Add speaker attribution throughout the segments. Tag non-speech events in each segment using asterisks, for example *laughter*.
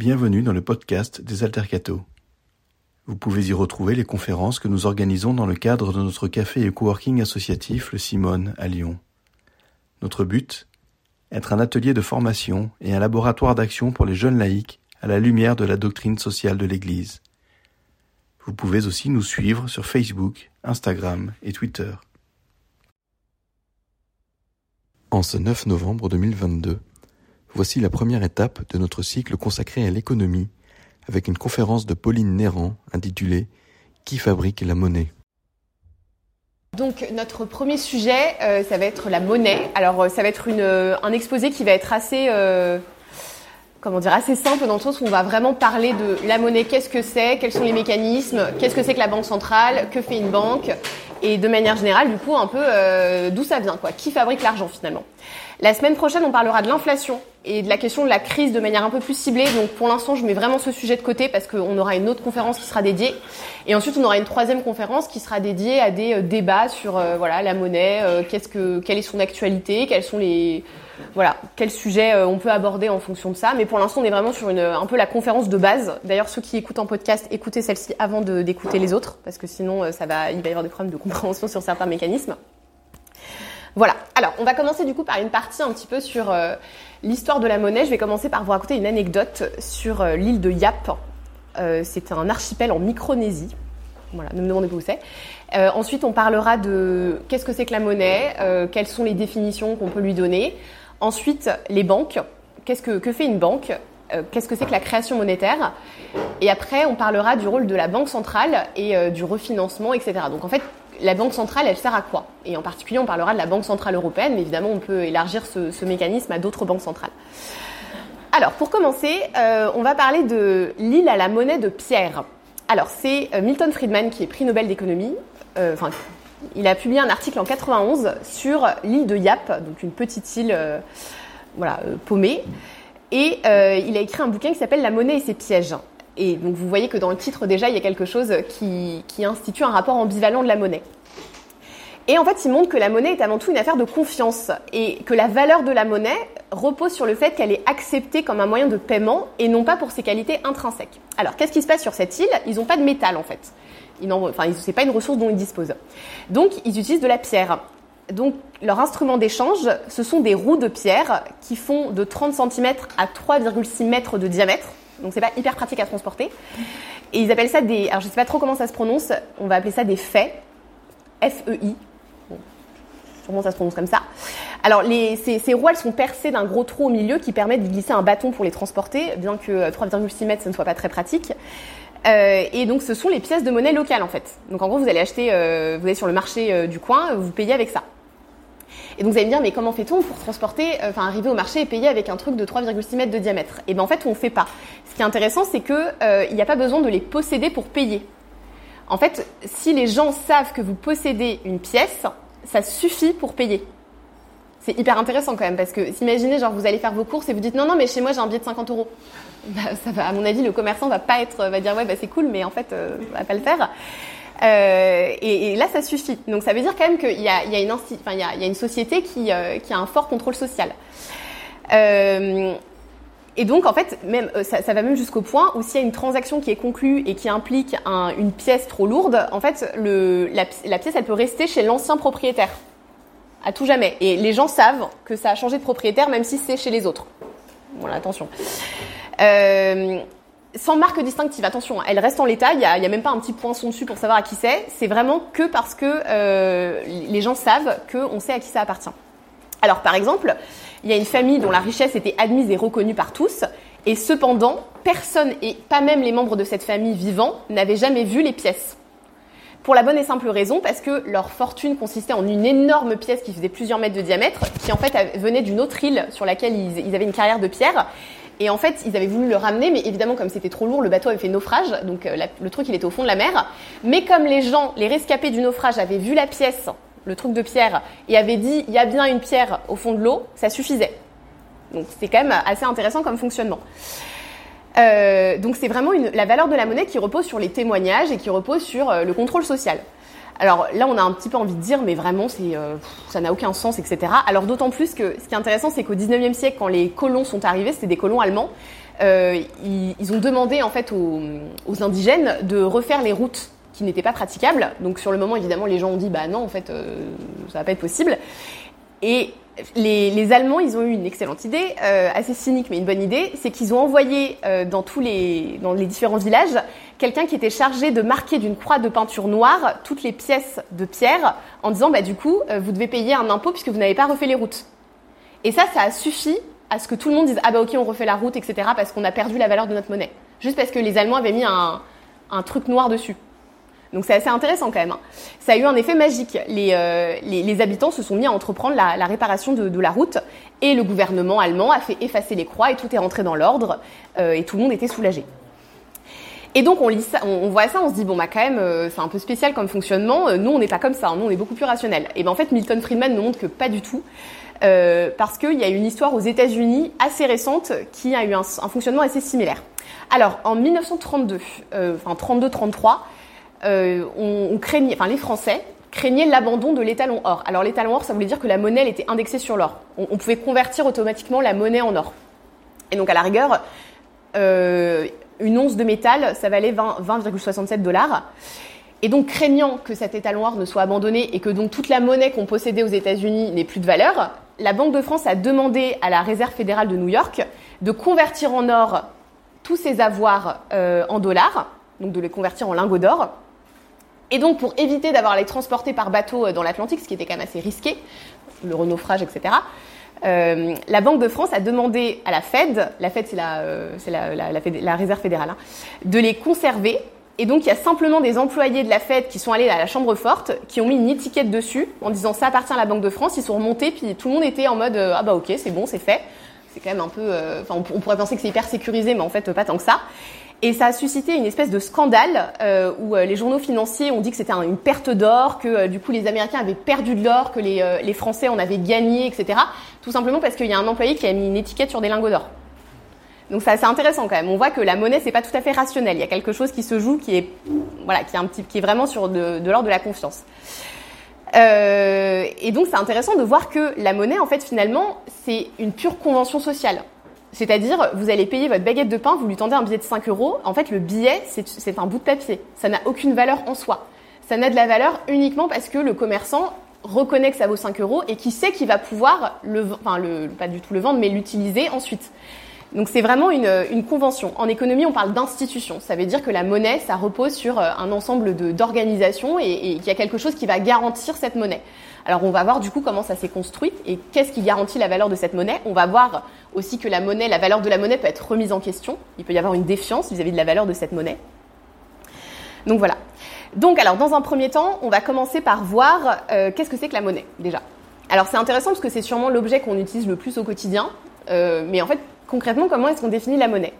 Speaker 1: Bienvenue dans le podcast des Altercato. Vous pouvez y retrouver les conférences que nous organisons dans le cadre de notre café et coworking associatif Le Simone à Lyon. Notre but Être un atelier de formation et un laboratoire d'action pour les jeunes laïcs à la lumière de la doctrine sociale de l'Église. Vous pouvez aussi nous suivre sur Facebook, Instagram et Twitter. En ce 9 novembre 2022, voici la première étape de notre cycle consacré à l'économie avec une conférence de Pauline Néran intitulée Qui fabrique la monnaie?
Speaker 2: Donc notre premier sujet, euh, ça va être la monnaie. Alors euh, ça va être euh, un exposé qui va être assez, comment dire, assez simple dans le sens où on va vraiment parler de la monnaie, qu'est-ce que c'est, quels sont les mécanismes, qu'est-ce que c'est que la banque centrale, que fait une banque, et de manière générale, du coup, un peu d'où ça vient, quoi, qui fabrique l'argent finalement? La semaine prochaine, on parlera de l'inflation et de la question de la crise de manière un peu plus ciblée. Donc pour l'instant, je mets vraiment ce sujet de côté parce qu'on aura une autre conférence qui sera dédiée. Et ensuite, on aura une troisième conférence qui sera dédiée à des euh, débats sur euh, voilà la monnaie, euh, qu'est-ce que, quelle est son actualité, quels sont les voilà quels sujets on peut aborder en fonction de ça. Mais pour l'instant, on est vraiment sur une un peu la conférence de base. D'ailleurs, ceux qui écoutent en podcast, écoutez celle-ci avant d'écouter les autres parce que sinon, ça va il va y avoir des problèmes de compréhension sur certains mécanismes. Voilà. Alors, on va commencer du coup par une partie un petit peu sur euh, l'histoire de la monnaie. Je vais commencer par vous raconter une anecdote sur euh, l'île de Yap. Euh, c'est un archipel en Micronésie. Voilà, ne me demandez pas où c'est. ensuite, on parlera de qu'est-ce que c'est que la monnaie, quelles sont les définitions qu'on peut lui donner. Ensuite, les banques. Qu'est-ce que, que fait une banque? Qu'est-ce que c'est que la création monétaire? Et après, on parlera du rôle de la banque centrale et du refinancement, etc. Donc en fait, la Banque centrale, elle sert à quoi? Et en particulier, on parlera de la Banque centrale européenne, mais évidemment, on peut élargir ce, mécanisme à d'autres banques centrales. Alors, pour commencer, euh, on va parler de l'île à la monnaie de pierre. Alors, c'est euh, Milton Friedman qui est prix Nobel d'économie. Euh, il a publié un article en 91 sur l'île de Yap, donc une petite île, paumée. Et il a écrit un bouquin qui s'appelle La monnaie et ses pièges. Et donc vous voyez que dans le titre déjà, il y a quelque chose qui, institue un rapport ambivalent de la monnaie. Et en fait, il montre que la monnaie est avant tout une affaire de confiance et que la valeur de la monnaie repose sur le fait qu'elle est acceptée comme un moyen de paiement et non pas pour ses qualités intrinsèques. Alors, qu'est-ce qui se passe sur cette île? Ils n'ont pas de métal en fait. Ils enfin, c'est pas une ressource dont ils disposent. Donc, ils utilisent de la pierre. Donc, leur instrument d'échange, ce sont des roues de pierre qui font de 30 cm à 3,6 mètres de diamètre donc c'est pas hyper pratique à transporter. Et ils appellent ça des, alors je sais pas trop comment ça se prononce, on va appeler ça des faits, F-E-I. Bon, sûrement ça se prononce comme ça. Alors les, ces, ces, roues elles sont percées d'un gros trou au milieu qui permet de glisser un bâton pour les transporter, bien que 3,6 mètres ce ne soit pas très pratique. Euh, et donc ce sont les pièces de monnaie locales en fait. Donc en gros vous allez acheter, euh, vous allez sur le marché euh, du coin, vous payez avec ça. Et donc vous allez me dire, mais comment fait-on pour transporter, euh, enfin arriver au marché et payer avec un truc de 3,6 mètres de diamètre? Et eh bien en fait, on ne fait pas. Ce qui est intéressant, c'est qu'il euh, n'y a pas besoin de les posséder pour payer. En fait, si les gens savent que vous possédez une pièce, ça suffit pour payer. C'est hyper intéressant quand même parce que imaginez genre vous allez faire vos courses et vous dites non non mais chez moi j'ai un billet de 50 euros. *laughs* Bah, ça va, à mon avis le commerçant va pas être va dire ouais bah c'est cool mais en fait euh, va pas le faire. Euh, et, là, ça suffit. Donc, ça veut dire quand même qu'il y, a une société qui, euh, qui, a un fort contrôle social. Euh, et donc, en fait, même, ça, va même jusqu'au point où s'il y a une transaction qui est conclue et qui implique un, une pièce trop lourde, en fait, la, pièce, elle peut rester chez l'ancien propriétaire à tout jamais. Et les gens savent que ça a changé de propriétaire, même si c'est chez les autres. Voilà, attention. Sans marque distinctive, attention, hein. elle reste en l'état, il n'y a, même pas un petit poinçon dessus pour savoir à qui c'est, c'est vraiment que parce que euh, les gens savent qu'on sait à qui ça appartient. Alors par exemple, il y a une famille dont la richesse était admise et reconnue par tous, et cependant, personne, et pas même les membres de cette famille vivants, n'avaient jamais vu les pièces. Pour la bonne et simple raison, parce que leur fortune consistait en une énorme pièce qui faisait plusieurs mètres de diamètre, qui en fait venait d'une autre île sur laquelle ils avaient une carrière de pierre, et en fait, ils avaient voulu le ramener, mais évidemment, comme c'était trop lourd, le bateau avait fait naufrage. Donc euh, le truc, il était au fond de la mer. Mais comme les gens, les rescapés du naufrage, avaient vu la pièce, le truc de pierre, et avaient dit, il y a bien une pierre au fond de l'eau, ça suffisait. Donc c'est quand même assez intéressant comme fonctionnement. Euh, donc c'est vraiment la valeur de la monnaie qui repose sur les témoignages et qui repose sur euh, le contrôle social. Alors là, on a un petit peu envie de dire, mais vraiment, c'est, euh, ça n'a aucun sens, etc. Alors d'autant plus que ce qui est intéressant, c'est qu'au 19e siècle, quand les colons sont arrivés, c'était des colons allemands, ils, ont demandé en fait aux, indigènes de refaire les routes qui n'étaient pas praticables. Donc sur le moment, évidemment, les gens ont dit bah non, en fait, ça va pas être possible. Et les, Allemands, ils ont eu une excellente idée, euh, assez cynique mais une bonne idée, c'est qu'ils ont envoyé euh, dans tous les, dans les différents villages quelqu'un qui était chargé de marquer d'une croix de peinture noire toutes les pièces de pierre en disant bah du coup euh, vous devez payer un impôt puisque vous n'avez pas refait les routes. Et ça, ça a suffi à ce que tout le monde dise ah bah ok on refait la route etc parce qu'on a perdu la valeur de notre monnaie juste parce que les Allemands avaient mis un, truc noir dessus. Donc c'est assez intéressant quand même. Hein. Ça a eu un effet magique. Les, euh, les, habitants se sont mis à entreprendre la, réparation de, de, la route et le gouvernement allemand a fait effacer les croix et tout est rentré dans l'ordre euh, et tout le monde était soulagé. Et donc on lit ça, on, voit ça, on se dit bon bah quand même euh, c'est un peu spécial comme fonctionnement. Euh, nous on n'est pas comme ça, hein. nous on est beaucoup plus rationnel. Et ben en fait Milton Friedman nous montre que pas du tout, euh, parce qu'il y a une histoire aux États-Unis assez récente qui a eu un, fonctionnement assez similaire. Alors en 1932, enfin 32-33, euh, on, craignait, enfin les Français craignaient l'abandon de l'étalon or. Alors l'étalon or, ça voulait dire que la monnaie était indexée sur l'or. On, pouvait convertir automatiquement la monnaie en or. Et donc à la rigueur, euh, une once de métal, ça valait 20,67 dollars. Et donc craignant que cet étalon ne soit abandonné et que donc toute la monnaie qu'on possédait aux États-Unis n'ait plus de valeur, la Banque de France a demandé à la Réserve fédérale de New York de convertir en or tous ses avoirs euh, en dollars, donc de les convertir en lingots d'or, et donc, pour éviter d'avoir à les transporter par bateau euh, dans l'Atlantique, ce qui était quand même assez risqué, le renaufrage, etc., euh, la Banque de France a demandé à la Fed, la Fed c'est la, euh, la, la, la, réserve fédérale, hein, de les conserver. Et donc il y a simplement des employés de la Fed qui sont allés à la chambre forte, qui ont mis une étiquette dessus en disant ça appartient à la Banque de France. Ils sont remontés, puis tout le monde était en mode ah bah ok c'est bon c'est fait. C'est quand même un peu, enfin on pourrait penser que c'est hyper sécurisé, mais en fait pas tant que ça. Et ça a suscité une espèce de scandale euh, où euh, les journaux financiers ont dit que c'était une perte d'or, que euh, du coup les Américains avaient perdu de l'or, que les, les, Français en avaient gagné, etc. Tout simplement parce qu'il y a un employé qui a mis une étiquette sur des lingots d'or. Donc c'est assez intéressant quand même. On voit que la monnaie c'est pas tout à fait rationnel. Il y a quelque chose qui se joue qui est voilà qui est un petit qui est vraiment sur de, de l'ordre de la confiance. et donc c'est intéressant de voir que la monnaie en fait finalement c'est une pure convention sociale. C'est-à-dire, vous allez payer votre baguette de pain, vous lui tendez un billet de 5 euros. En fait, le billet, c'est un bout de papier. Ça n'a aucune valeur en soi. Ça n'a de la valeur uniquement parce que le commerçant reconnaît que ça vaut 5 euros et qui sait qu'il va pouvoir, le, enfin, le, pas du tout le vendre, mais l'utiliser ensuite. Donc c'est vraiment une, une, convention. En économie, on parle d'institution. Ça veut dire que la monnaie, ça repose sur euh, un ensemble d'organisations et, et qu'il y a quelque chose qui va garantir cette monnaie. Alors on va voir du coup comment ça s'est construit et qu'est-ce qui garantit la valeur de cette monnaie. On va voir aussi que la monnaie, la valeur de la monnaie peut être remise en question. Il peut y avoir une défiance vis-à-vis de la valeur de cette monnaie. Donc voilà. Donc alors dans un premier temps, on va commencer par voir euh, qu'est-ce que c'est que la monnaie déjà. Alors c'est intéressant parce que c'est sûrement l'objet qu'on utilise le plus au quotidien, euh, mais en fait concrètement comment est-ce qu'on définit la monnaie?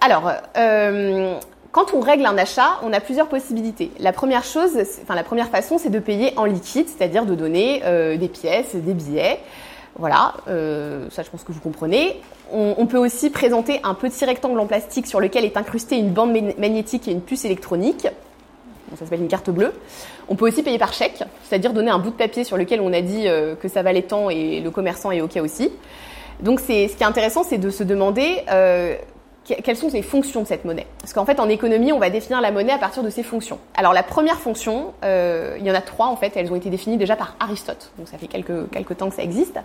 Speaker 2: Alors euh, quand on règle un achat, on a plusieurs possibilités. La première chose, enfin la première façon, c'est de payer en liquide, c'est-à-dire de donner des pièces, des billets. Voilà, ça je pense que vous comprenez. On, peut aussi présenter un petit rectangle en plastique sur lequel est incrustée une bande magnétique et une puce électronique. Ça s'appelle une carte bleue. On peut aussi payer par chèque, c'est-à-dire donner un bout de papier sur lequel on a dit euh, que ça valait tant et le commerçant est OK aussi. Donc ce qui est intéressant, c'est de se demander quelles sont les fonctions de cette monnaie Parce qu'en fait, en économie, on va définir la monnaie à partir de ses fonctions. Alors, la première fonction, euh, il y en a trois en fait, elles ont été définies déjà par Aristote, donc ça fait quelques temps que ça existe.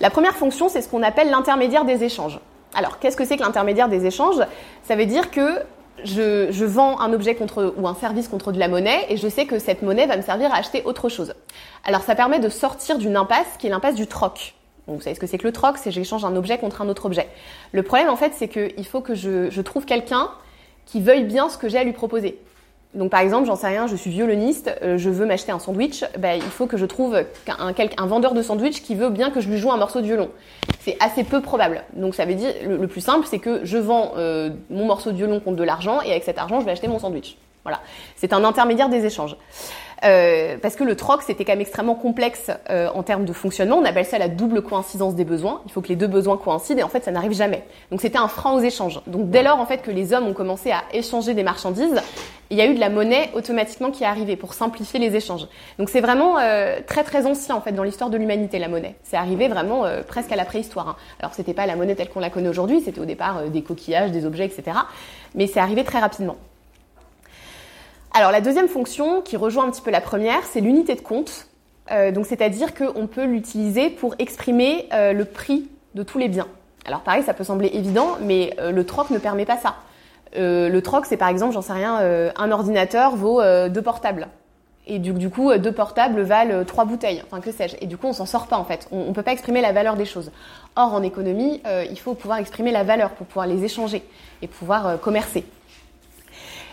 Speaker 2: La première fonction, c'est ce qu'on appelle l'intermédiaire des échanges. Alors, qu'est-ce que c'est que l'intermédiaire des échanges? Ça veut dire que je, je, vends un objet contre ou un service contre de la monnaie et je sais que cette monnaie va me servir à acheter autre chose. Alors, ça permet de sortir d'une impasse qui est l'impasse du troc vous savez ce que c'est que le troc, c'est j'échange un objet contre un autre objet. Le problème en fait, c'est qu'il faut que je, trouve quelqu'un qui veuille bien ce que j'ai à lui proposer. Donc par exemple, j'en sais rien, je suis violoniste, euh, je veux m'acheter un sandwich, ben, il faut que je trouve un, un, vendeur de sandwich qui veut bien que je lui joue un morceau de violon. C'est assez peu probable. Donc ça veut dire, le, plus simple, c'est que je vends euh, mon morceau de violon contre de l'argent et avec cet argent, je vais acheter mon sandwich. Voilà. C'est un intermédiaire des échanges. Euh, parce que le troc, c'était quand même extrêmement complexe euh, en termes de fonctionnement. On appelle ça la double coïncidence des besoins. Il faut que les deux besoins coïncident et en fait, ça n'arrive jamais. Donc c'était un frein aux échanges. Donc dès lors, en fait, que les hommes ont commencé à échanger des marchandises, il y a eu de la monnaie automatiquement qui est arrivée pour simplifier les échanges. Donc c'est vraiment euh, très très ancien en fait dans l'histoire de l'humanité la monnaie. C'est arrivé vraiment presque à la préhistoire. Hein. Alors c'était pas la monnaie telle qu'on la connaît aujourd'hui, c'était au départ des coquillages, des objets, etc. Mais c'est arrivé très rapidement. Alors la deuxième fonction, qui rejoint un petit peu la première, c'est l'unité de compte. Euh, donc c'est-à-dire qu'on peut l'utiliser pour exprimer euh, le prix de tous les biens. Alors pareil, ça peut sembler évident, mais euh, le troc ne permet pas ça. le troc, c'est par exemple, j'en sais rien, un ordinateur vaut deux portables. Et du, du, coup, deux portables valent trois bouteilles, enfin que sais-je. Et du coup, on s'en sort pas en fait. On ne peut pas exprimer la valeur des choses. Or, en économie, il faut pouvoir exprimer la valeur pour pouvoir les échanger et pouvoir commercer.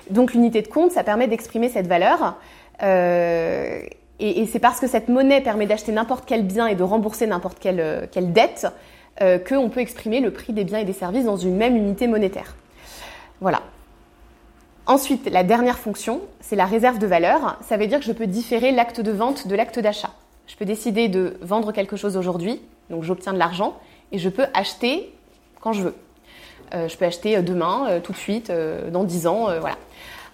Speaker 2: Donc l'unité de compte, ça permet d'exprimer cette valeur. Euh, et, c'est parce que cette monnaie permet d'acheter n'importe quel bien et de rembourser n'importe quelle, euh, dette euh, qu'on peut exprimer le prix des biens et des services dans une même unité monétaire. Voilà. Ensuite, la dernière fonction, c'est la réserve de valeur. Ça veut dire que je peux différer l'acte de vente de l'acte d'achat. Je peux décider de vendre quelque chose aujourd'hui, donc j'obtiens de l'argent, et je peux acheter quand je veux. Je peux acheter demain, tout de suite, dans 10 ans, voilà.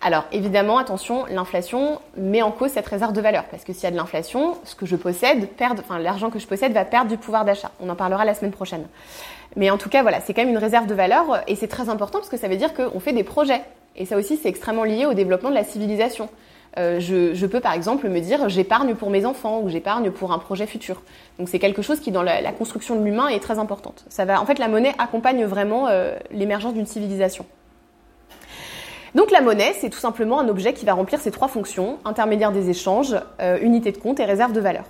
Speaker 2: Alors évidemment, attention, l'inflation met en cause cette réserve de valeur parce que s'il y a de l'inflation, ce que je possède, perd, enfin l'argent que je possède va perdre du pouvoir d'achat. On en parlera la semaine prochaine. Mais en tout cas, voilà, c'est quand même une réserve de valeur et c'est très important parce que ça veut dire qu'on fait des projets. Et ça aussi, c'est extrêmement lié au développement de la civilisation. Euh, je, peux par exemple me dire j'épargne pour mes enfants ou j'épargne pour un projet futur. Donc c'est quelque chose qui dans la, construction de l'humain est très importante. Ça va, en fait, la monnaie accompagne vraiment euh, l'émergence d'une civilisation. Donc la monnaie, c'est tout simplement un objet qui va remplir ces trois fonctions, intermédiaire des échanges, euh, unité de compte et réserve de valeur.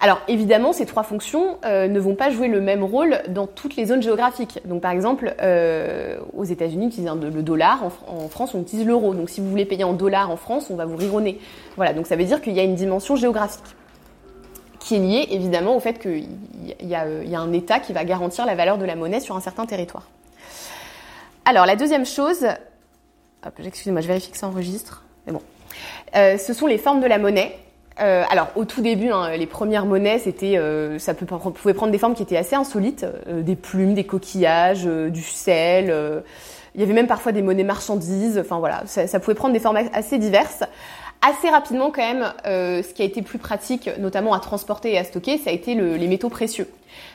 Speaker 2: Alors évidemment, ces trois fonctions euh, ne vont pas jouer le même rôle dans toutes les zones géographiques. Donc par exemple, euh, aux États-Unis, on utilise le dollar, en, France, on utilise l'euro. Donc si vous voulez payer en dollars en France, on va vous rironner. Voilà, donc ça veut dire qu'il y a une dimension géographique qui est liée évidemment au fait qu'il y, a un État qui va garantir la valeur de la monnaie sur un certain territoire. Alors la deuxième chose, excusez-moi, je vérifie que ça enregistre. Mais bon. Euh, ce sont les formes de la monnaie. Euh, alors au tout début, hein, les premières monnaies, c'était, euh, ça pouvait prendre des formes qui étaient assez insolites, des plumes, des coquillages, du sel. il y avait même parfois des monnaies marchandises. Enfin voilà, ça, pouvait prendre des formes assez diverses. Assez rapidement quand même, ce qui a été plus pratique, notamment à transporter et à stocker, ça a été les métaux précieux.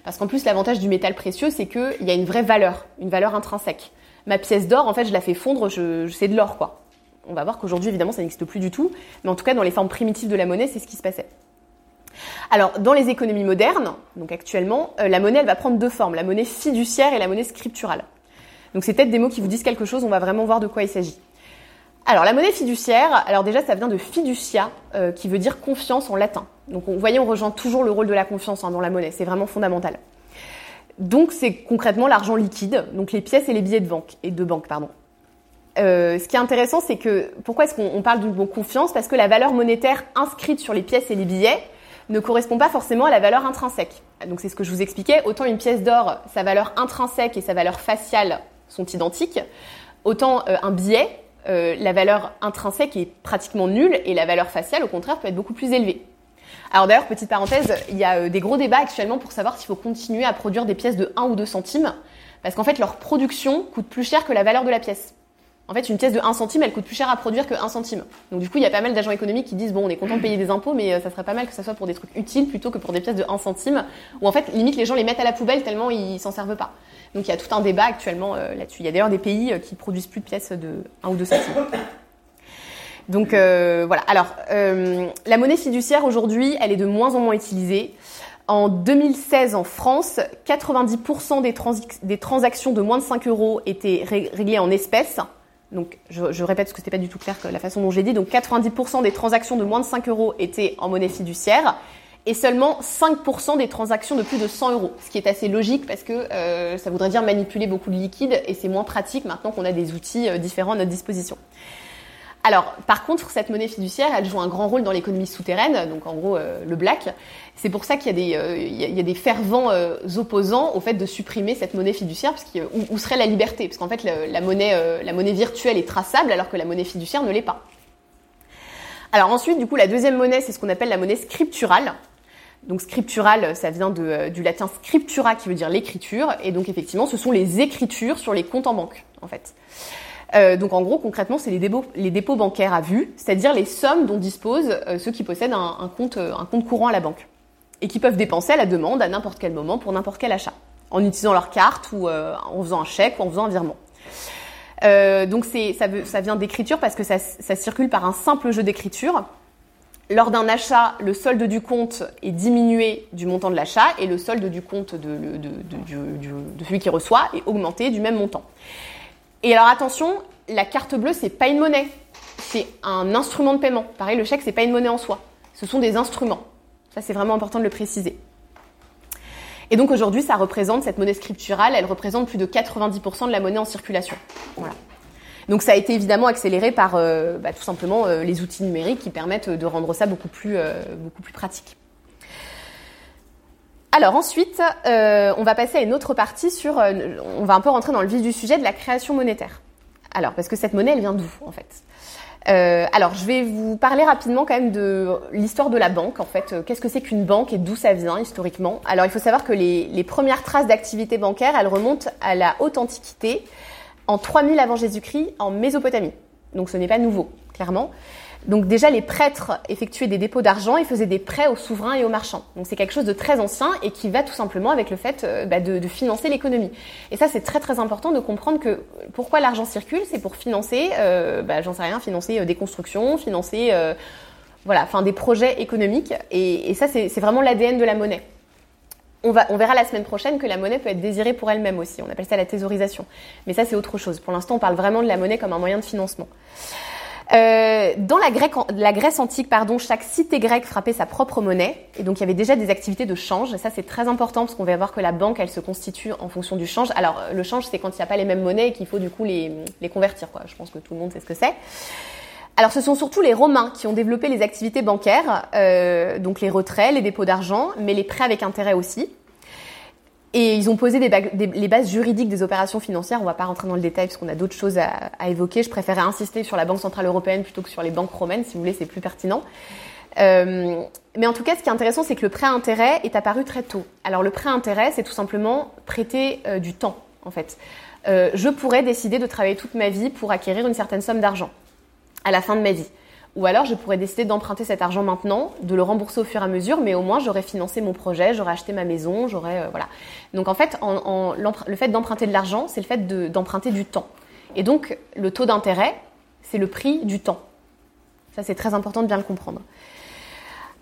Speaker 2: Parce qu'en plus, l'avantage du métal précieux, c'est qu'il y a une vraie valeur, une valeur intrinsèque ma pièce d'or, en fait, je la fais fondre, je, c'est de l'or, quoi. On va voir qu'aujourd'hui, évidemment, ça n'existe plus du tout, mais en tout cas, dans les formes primitives de la monnaie, c'est ce qui se passait. Alors, dans les économies modernes, donc actuellement, euh, la monnaie, elle va prendre deux formes, la monnaie fiduciaire et la monnaie scripturale. Donc, c'est peut-être des mots qui vous disent quelque chose, on va vraiment voir de quoi il s'agit. Alors, la monnaie fiduciaire, alors déjà, ça vient de fiducia, euh, qui veut dire confiance en latin. Donc, vous voyez, on rejoint toujours le rôle de la confiance hein, dans la monnaie, c'est vraiment fondamental. Donc c'est concrètement l'argent liquide, donc les pièces et les billets de banque et de banque pardon. Euh, ce qui est intéressant, c'est que pourquoi est-ce qu'on parle d'une bonne confiance? Parce que la valeur monétaire inscrite sur les pièces et les billets ne correspond pas forcément à la valeur intrinsèque. Donc c'est ce que je vous expliquais. Autant une pièce d'or, sa valeur intrinsèque et sa valeur faciale sont identiques, autant euh, un billet, euh, la valeur intrinsèque est pratiquement nulle et la valeur faciale, au contraire, peut être beaucoup plus élevée. Alors d'ailleurs, petite parenthèse, il y a euh, des gros débats actuellement pour savoir s'il faut continuer à produire des pièces de 1 ou 2 centimes, parce qu'en fait, leur production coûte plus cher que la valeur de la pièce. En fait, une pièce de 1 centime, elle coûte plus cher à produire que 1 centime. Donc du coup, il y a pas mal d'agents économiques qui disent bon, on est content de payer des impôts, mais euh, ça serait pas mal que ça soit pour des trucs utiles plutôt que pour des pièces de 1 centime, où en fait, limite les gens les mettent à la poubelle tellement ils s'en servent pas. Donc il y a tout un débat actuellement euh, là-dessus. Il y a d'ailleurs des pays qui produisent plus de pièces de 1 ou 2 centimes. Donc euh, voilà. Alors euh, la monnaie fiduciaire aujourd'hui, elle est de moins en moins utilisée. En 2016, en France, 90% des, des, transactions de moins de 5 euros étaient réglées en espèces. Donc, je, répète parce que c'était pas du tout clair que la façon dont j'ai dit. Donc, 90% des transactions de moins de 5 euros étaient en monnaie fiduciaire et seulement 5% des transactions de plus de 100 euros. Ce qui est assez logique parce que euh, ça voudrait dire manipuler beaucoup de liquide et c'est moins pratique maintenant qu'on a des outils euh, différents à notre disposition. Alors, par contre, cette monnaie fiduciaire, elle joue un grand rôle dans l'économie souterraine, donc en gros euh, le black. C'est pour ça qu'il y a des, euh, fervents euh, opposants au fait de supprimer cette monnaie fiduciaire, parce où, où, serait la liberté? Parce qu'en fait, la, monnaie, virtuelle est traçable, alors que la monnaie fiduciaire ne l'est pas. Alors ensuite, du coup, la deuxième monnaie, c'est ce qu'on appelle la monnaie scripturale. Donc scripturale, ça vient du latin scriptura qui veut dire l'écriture. Et donc effectivement, ce sont les écritures sur les comptes en banque, en fait. Euh, donc en gros, concrètement, c'est les dépôts, bancaires à vue, c'est-à-dire les sommes dont disposent euh, ceux qui possèdent un, un, compte, courant à la banque et qui peuvent dépenser à la demande à n'importe quel moment pour n'importe quel achat, en utilisant leur carte ou euh, en faisant un chèque ou en faisant un virement. Euh, donc ça, vient d'écriture parce que ça, circule par un simple jeu d'écriture. Lors d'un achat, le solde du compte est diminué du montant de l'achat et le solde du compte de celui qui reçoit est augmenté du même montant. Et alors attention, la carte bleue, c'est pas une monnaie, c'est un instrument de paiement. Pareil, le chèque, c'est pas une monnaie en soi. Ce sont des instruments. Ça, c'est vraiment important de le préciser. Et donc aujourd'hui, ça représente, cette monnaie scripturale, elle représente plus de 90% de la monnaie en circulation. Voilà. Donc ça a été évidemment accéléré par euh, bah, tout simplement euh, les outils numériques qui permettent de rendre ça euh, beaucoup plus pratique. Alors ensuite, euh, on va passer à une autre partie sur, euh, on va un peu rentrer dans le vif du sujet de la création monétaire. Alors parce que cette monnaie, elle vient d'où en fait? Euh, alors, je vais vous parler rapidement quand même de l'histoire de la banque. En fait, qu'est-ce que c'est qu'une banque et d'où ça vient historiquement? Alors, il faut savoir que les, les premières traces d'activité bancaire, elles remontent à la haute antiquité, en 3000 avant Jésus-Christ, en Mésopotamie. Donc, ce n'est pas nouveau, clairement. Donc déjà, les prêtres effectuaient des dépôts d'argent et faisaient des prêts aux souverains et aux marchands. Donc c'est quelque chose de très ancien et qui va tout simplement avec le fait euh, bah, de, financer l'économie. Et ça, c'est très très important de comprendre que pourquoi l'argent circule, c'est pour financer, euh, bah, j'en sais rien, financer euh, des constructions, financer, euh, voilà, enfin des projets économiques. Et, et ça, c'est vraiment l'ADN de la monnaie. On, va, on verra la semaine prochaine que la monnaie peut être désirée pour elle-même aussi. On appelle ça la thésaurisation. Mais ça, c'est autre chose. Pour l'instant, on parle vraiment de la monnaie comme un moyen de financement. Euh, dans la, Grèce, antique, pardon, chaque cité grecque frappait sa propre monnaie, et donc il y avait déjà des activités de change. Ça, c'est très important parce qu'on va voir que la banque, elle se constitue en fonction du change. Alors, le change, c'est quand il n'y a pas les mêmes monnaies et qu'il faut du coup les, les convertir. Quoi. Je pense que tout le monde sait ce que c'est. Alors, ce sont surtout les Romains qui ont développé les activités bancaires, euh, donc les retraits, les dépôts d'argent, mais les prêts avec intérêt aussi. Et ils ont posé les bases juridiques des opérations financières. On va pas rentrer dans le détail parce qu'on a d'autres choses à, évoquer. Je préférais insister sur la Banque centrale européenne plutôt que sur les banques romaines. Si vous voulez, c'est plus pertinent. Euh, mais en tout cas, ce qui est intéressant, c'est que le prêt intérêt est apparu très tôt. Alors le prêt intérêt, c'est tout simplement prêter euh, du temps, en fait. Euh, je pourrais décider de travailler toute ma vie pour acquérir une certaine somme d'argent à la fin de ma vie. Ou alors je pourrais décider d'emprunter cet argent maintenant, de le rembourser au fur et à mesure, mais au moins j'aurais financé mon projet, j'aurais acheté ma maison, j'aurais euh, voilà. Donc en fait, le fait d'emprunter de l'argent, c'est le fait d'emprunter du temps. Et donc le taux d'intérêt, c'est le prix du temps. Ça c'est très important de bien le comprendre.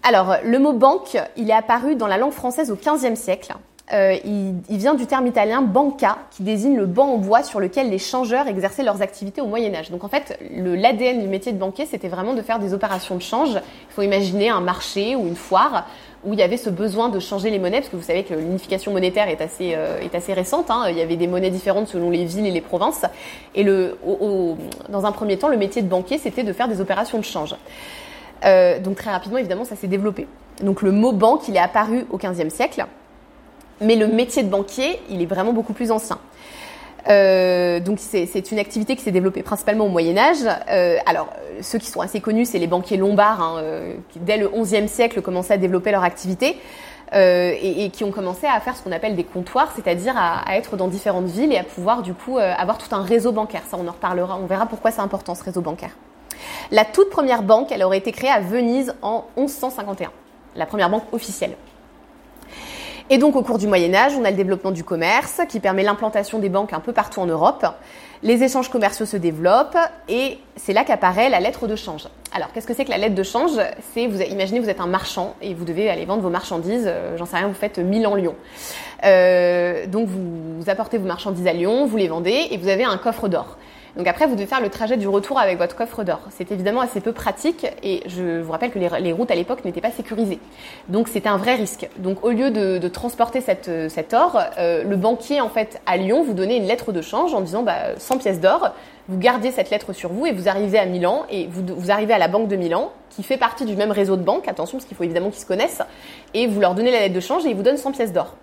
Speaker 2: Alors le mot banque, il est apparu dans la langue française au XVe siècle. Euh, il, vient du terme italien banca, qui désigne le banc en bois sur lequel les changeurs exerçaient leurs activités au Moyen Âge. Donc en fait, l'ADN du métier de banquier, c'était vraiment de faire des opérations de change. Il faut imaginer un marché ou une foire où il y avait ce besoin de changer les monnaies, parce que vous savez que l'unification monétaire est assez, euh, est assez récente. Hein. Il y avait des monnaies différentes selon les villes et les provinces. Et dans un premier temps, le métier de banquier, c'était de faire des opérations de change. Euh, donc très rapidement, évidemment, ça s'est développé. Donc le mot banque, il est apparu au XVe siècle mais le métier de banquier, il est vraiment beaucoup plus ancien. Euh, donc c'est une activité qui s'est développée principalement au Moyen Âge. Euh, alors ceux qui sont assez connus, c'est les banquiers lombards, hein, euh, qui dès le XIe siècle commençaient à développer leur activité et, qui ont commencé à faire ce qu'on appelle des comptoirs, c'est-à-dire à, être dans différentes villes et à pouvoir du coup avoir tout un réseau bancaire. Ça, on en reparlera, on verra pourquoi c'est important ce réseau bancaire. La toute première banque, elle aurait été créée à Venise en 1151, la première banque officielle. Et donc au cours du Moyen Âge, on a le développement du commerce qui permet l'implantation des banques un peu partout en Europe. Les échanges commerciaux se développent et c'est là qu'apparaît la lettre de change. Alors qu'est-ce que c'est que la lettre de change? C'est vous imaginez vous êtes un marchand et vous devez aller vendre vos marchandises. Euh, J'en sais rien, vous faites Milan Lyon. Euh, donc vous apportez vos marchandises à Lyon, vous les vendez et vous avez un coffre d'or. Donc après, vous devez faire le trajet du retour avec votre coffre d'or. C'est évidemment assez peu pratique et je vous rappelle que les, routes à l'époque n'étaient pas sécurisées. Donc c'était un vrai risque. Donc au lieu de, transporter cette, cet or, euh, le banquier en fait à Lyon vous donnait une lettre de change en disant bah, 100 pièces d'or. Vous gardiez cette lettre sur vous et vous arrivez à Milan et vous, vous arrivez à la banque de Milan qui fait partie du même réseau de banques. Attention parce qu'il faut évidemment qu'ils se connaissent et vous leur donnez la lettre de change et ils vous donnent 100 pièces d'or.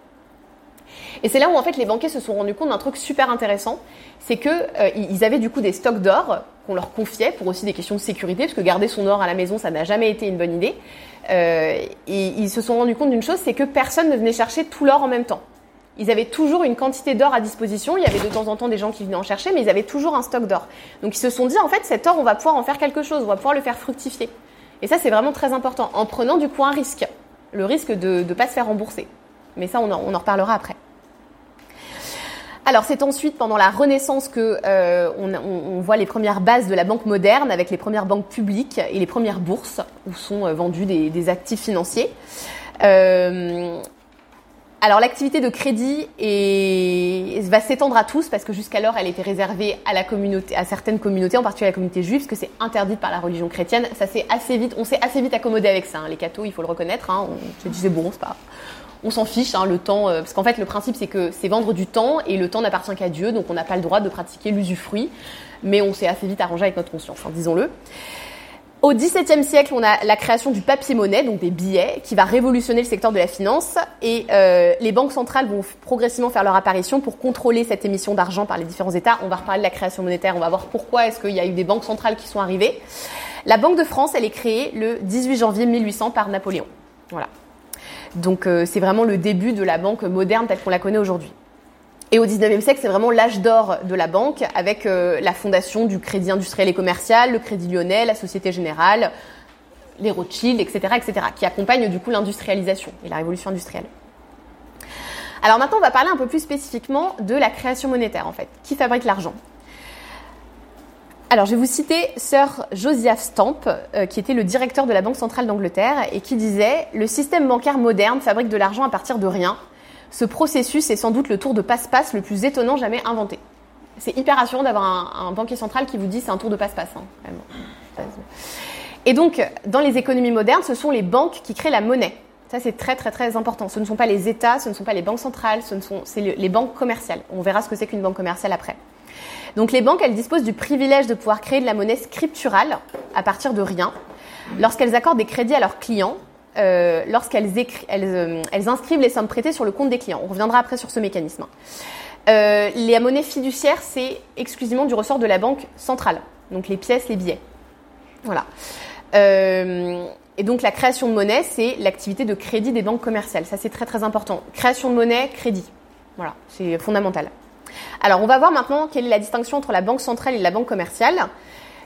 Speaker 2: Et c'est là où en fait les banquiers se sont rendus compte d'un truc super intéressant, c'est que euh, ils avaient du coup des stocks d'or qu'on leur confiait pour aussi des questions de sécurité, parce que garder son or à la maison, ça n'a jamais été une bonne idée. Euh, et ils se sont rendus compte d'une chose, c'est que personne ne venait chercher tout l'or en même temps. Ils avaient toujours une quantité d'or à disposition. Il y avait de temps en temps des gens qui venaient en chercher, mais ils avaient toujours un stock d'or. Donc ils se sont dit, en fait, cet or, on va pouvoir en faire quelque chose, on va pouvoir le faire fructifier. Et ça, c'est vraiment très important, en prenant du coup un risque, le risque de ne pas se faire rembourser. Mais ça, on en reparlera après. Alors c'est ensuite pendant la Renaissance que euh, voit les premières bases de la banque moderne avec les premières banques publiques et les premières bourses où sont euh, vendus des, actifs financiers. Euh, alors l'activité de crédit va s'étendre à tous parce que jusqu'alors elle était réservée à certaines communautés, en particulier à la communauté juive, parce que c'est interdit par la religion chrétienne. Ça s'est assez vite, on s'est assez vite accommodé avec ça. Hein. Les cathos, il faut le reconnaître. Hein. on dit c'est bon, c'est pas on s'en fiche, hein, le temps, euh, parce qu'en fait le principe c'est que c'est vendre du temps et le temps n'appartient qu'à Dieu, donc on n'a pas le droit de pratiquer l'usufruit, mais on s'est assez vite arrangé avec notre conscience, hein, disons-le. Au XVIIe siècle, on a la création du papier-monnaie, donc des billets, qui va révolutionner le secteur de la finance, et euh, les banques centrales vont progressivement faire leur apparition pour contrôler cette émission d'argent par les différents États. On va reparler de la création monétaire, on va voir pourquoi est-ce qu'il y a eu des banques centrales qui sont arrivées. La Banque de France, elle est créée le 18 janvier 1800 par Napoléon. Voilà. Donc euh, c'est vraiment le début de la banque moderne telle qu'on la connaît aujourd'hui. Et au 19e siècle, c'est vraiment l'âge d'or de la banque avec euh, la fondation du crédit industriel et commercial, le crédit lyonnais, la Société Générale, les Rothschild, etc., etc., qui accompagnent du coup l'industrialisation et la révolution industrielle. Alors maintenant, on va parler un peu plus spécifiquement de la création monétaire en fait. Qui fabrique l'argent alors, je vais vous citer Sir Joseph Stamp, euh, qui était le directeur de la Banque centrale d'Angleterre, et qui disait Le système bancaire moderne fabrique de l'argent à partir de rien. Ce processus est sans doute le tour de passe-passe le plus étonnant jamais inventé. C'est hyper rassurant d'avoir un, banquier central qui vous dit c'est un tour de passe-passe. Hein, et donc, dans les économies modernes, ce sont les banques qui créent la monnaie. Ça, c'est très, très, très important. Ce ne sont pas les États, ce ne sont pas les banques centrales, ce sont c'est les banques commerciales. On verra ce que c'est qu'une banque commerciale après. Donc les banques, elles disposent du privilège de pouvoir créer de la monnaie scripturale à partir de rien, lorsqu'elles accordent des crédits à leurs clients, euh, lorsqu'elles euh, inscrivent les sommes prêtées sur le compte des clients. On reviendra après sur ce mécanisme. Euh, les monnaies fiduciaires, c'est exclusivement du ressort de la banque centrale, donc les pièces, les billets. Voilà. et donc la création de monnaie, c'est l'activité de crédit des banques commerciales. Ça, c'est très très important. Création de monnaie, crédit. Voilà, c'est fondamental. Alors, on va voir maintenant quelle est la distinction entre la banque centrale et la banque commerciale.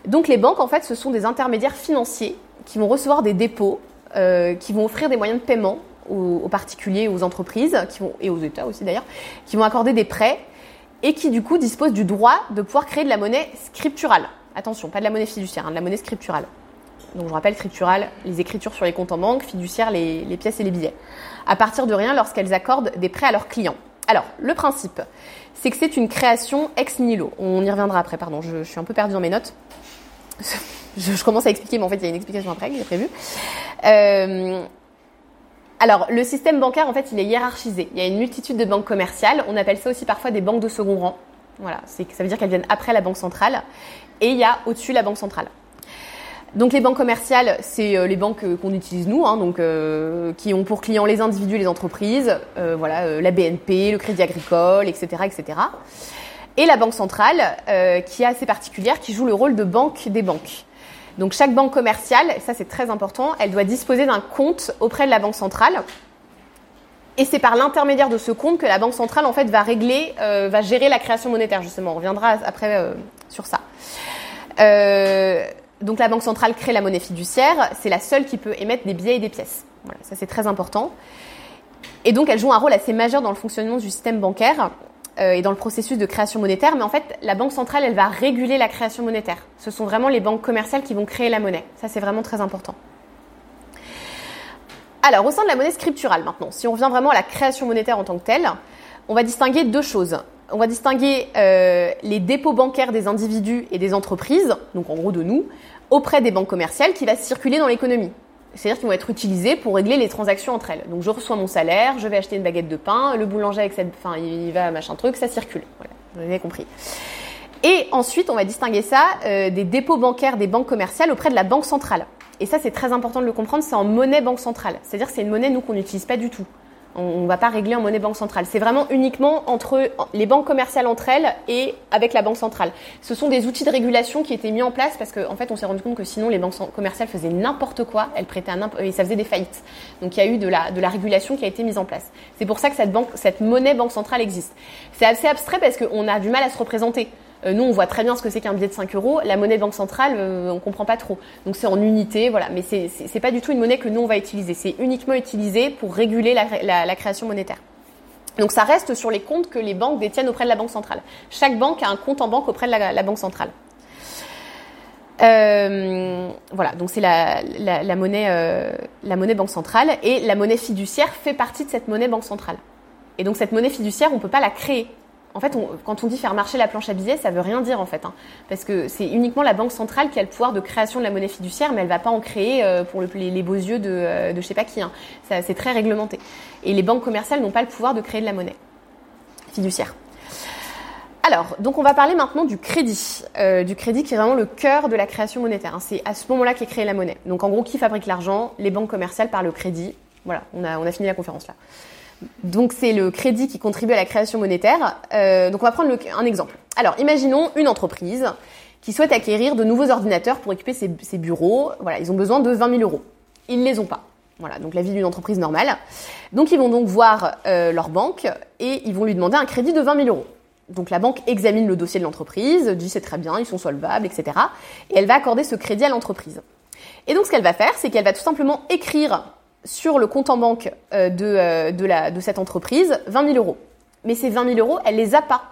Speaker 2: Donc, les banques, en fait, ce sont des intermédiaires financiers qui vont recevoir des dépôts, euh, qui vont offrir des moyens de paiement aux, particuliers, aux entreprises, et aux États aussi d'ailleurs, qui vont accorder des prêts et qui, du coup, disposent du droit de pouvoir créer de la monnaie scripturale. Attention, pas de la monnaie fiduciaire, hein, de la monnaie scripturale. Donc je rappelle, scripturale, les écritures sur les comptes en banque, fiduciaire, les, les pièces et les billets. À partir de rien lorsqu'elles accordent des prêts à leurs clients. Alors, le principe, c'est que c'est une création ex nihilo. On y reviendra après, pardon, je, suis un peu perdue dans mes notes. *laughs* Je, commence à expliquer, mais en fait, il y a une explication après que j'ai prévue. Euh, alors, le système bancaire, en fait, il est hiérarchisé. Il y a une multitude de banques commerciales. On appelle ça aussi parfois des banques de second rang. Voilà, ça veut dire qu'elles viennent après la banque centrale. Et il y a au-dessus la banque centrale. Donc les banques commerciales, c'est euh, les banques euh, qu'on utilise nous, hein, donc euh, qui ont pour clients les individus les entreprises, voilà, la BNP, le Crédit Agricole, etc., etc. Et la banque centrale, qui est assez particulière, qui joue le rôle de banque des banques. Donc chaque banque commerciale, ça c'est très important, elle doit disposer d'un compte auprès de la banque centrale. Et c'est par l'intermédiaire de ce compte que la banque centrale en fait va régler, va gérer la création monétaire justement. On reviendra après sur ça. Donc la Banque centrale crée la monnaie fiduciaire, c'est la seule qui peut émettre des billets et des pièces. Ça c'est très important. Et donc elle joue un rôle assez majeur dans le fonctionnement du système bancaire euh, et dans le processus de création monétaire. Mais en fait, la Banque centrale, elle va réguler la création monétaire. Ce sont vraiment les banques commerciales qui vont créer la monnaie. Ça c'est vraiment très important. Alors, au sein de la monnaie scripturale maintenant, si on revient vraiment à la création monétaire en tant que telle, on va distinguer deux choses on va distinguer euh, les dépôts bancaires des individus et des entreprises, donc en gros de nous, auprès des banques commerciales qui va circuler dans l'économie. C'est-à-dire qu'ils vont être utilisés pour régler les transactions entre elles. Donc je reçois mon salaire, je vais acheter une baguette de pain, le boulanger avec cette, enfin il va machin truc, ça circule. Voilà, vous avez compris. Et ensuite, on va distinguer ça euh, des dépôts bancaires des banques commerciales auprès de la banque centrale. Et ça, c'est très important de le comprendre, c'est en monnaie banque centrale. C'est-à-dire que c'est une monnaie nous qu'on n'utilise pas du tout. On ne va pas régler en monnaie banque centrale. C'est vraiment uniquement entre les banques commerciales entre elles et avec la banque centrale. Ce sont des outils de régulation qui étaient mis en place parce qu'en en fait, on s'est rendu compte que sinon les banques commerciales faisaient n'importe quoi, elles prêtaient et ça faisait des faillites. Donc il y a eu de la, de la régulation qui a été mise en place. C'est pour ça que cette, banque, cette monnaie banque centrale existe. C'est assez abstrait parce qu'on a du mal à se représenter. Euh, nous, on voit très bien ce que c'est qu'un billet de 5 euros. La monnaie banque centrale, euh, on comprend pas trop. Donc c'est en unité, voilà. Mais c'est n'est pas du tout une monnaie que nous on va utiliser. C'est uniquement utilisé pour réguler la, création monétaire. Donc ça reste sur les comptes que les banques détiennent auprès de la banque centrale. Chaque banque a un compte en banque auprès de la, banque centrale. Euh, voilà, donc c'est la, monnaie, la monnaie banque centrale et la monnaie fiduciaire fait partie de cette monnaie banque centrale. Et donc cette monnaie fiduciaire, on ne peut pas la créer en fait, quand on dit faire marcher la planche à billets, ça veut rien dire en fait, hein. parce que c'est uniquement la banque centrale qui a le pouvoir de création de la monnaie fiduciaire, mais elle va pas en créer euh, pour les, beaux yeux de, euh, de sais pas qui. Hein. C'est très réglementé. Et les banques commerciales n'ont pas le pouvoir de créer de la monnaie fiduciaire. Alors, donc on va parler maintenant du crédit, euh, du crédit qui est vraiment le cœur de la création monétaire. Hein. C'est à ce moment-là qu'est créée la monnaie. Donc en gros, qui fabrique l'argent? Les banques commerciales par le crédit. Voilà, on a fini la conférence là. Donc c'est le crédit qui contribue à la création monétaire. Euh, donc on va prendre un exemple. Alors imaginons une entreprise qui souhaite acquérir de nouveaux ordinateurs pour équiper ses, bureaux. Voilà, ils ont besoin de 20 000 euros. Ils ne les ont pas. Voilà, donc la vie d'une entreprise normale. Donc ils vont donc voir euh, leur banque et ils vont lui demander un crédit de 20 000 euros. Donc la banque examine le dossier de l'entreprise, dit c'est très bien, ils sont solvables, etc. Et elle va accorder ce crédit à l'entreprise. Et donc ce qu'elle va faire, c'est qu'elle va tout simplement écrire sur le compte en banque euh, de, euh, de, la, de cette entreprise 20 000 euros. Mais ces 20 000 euros, elle les a pas,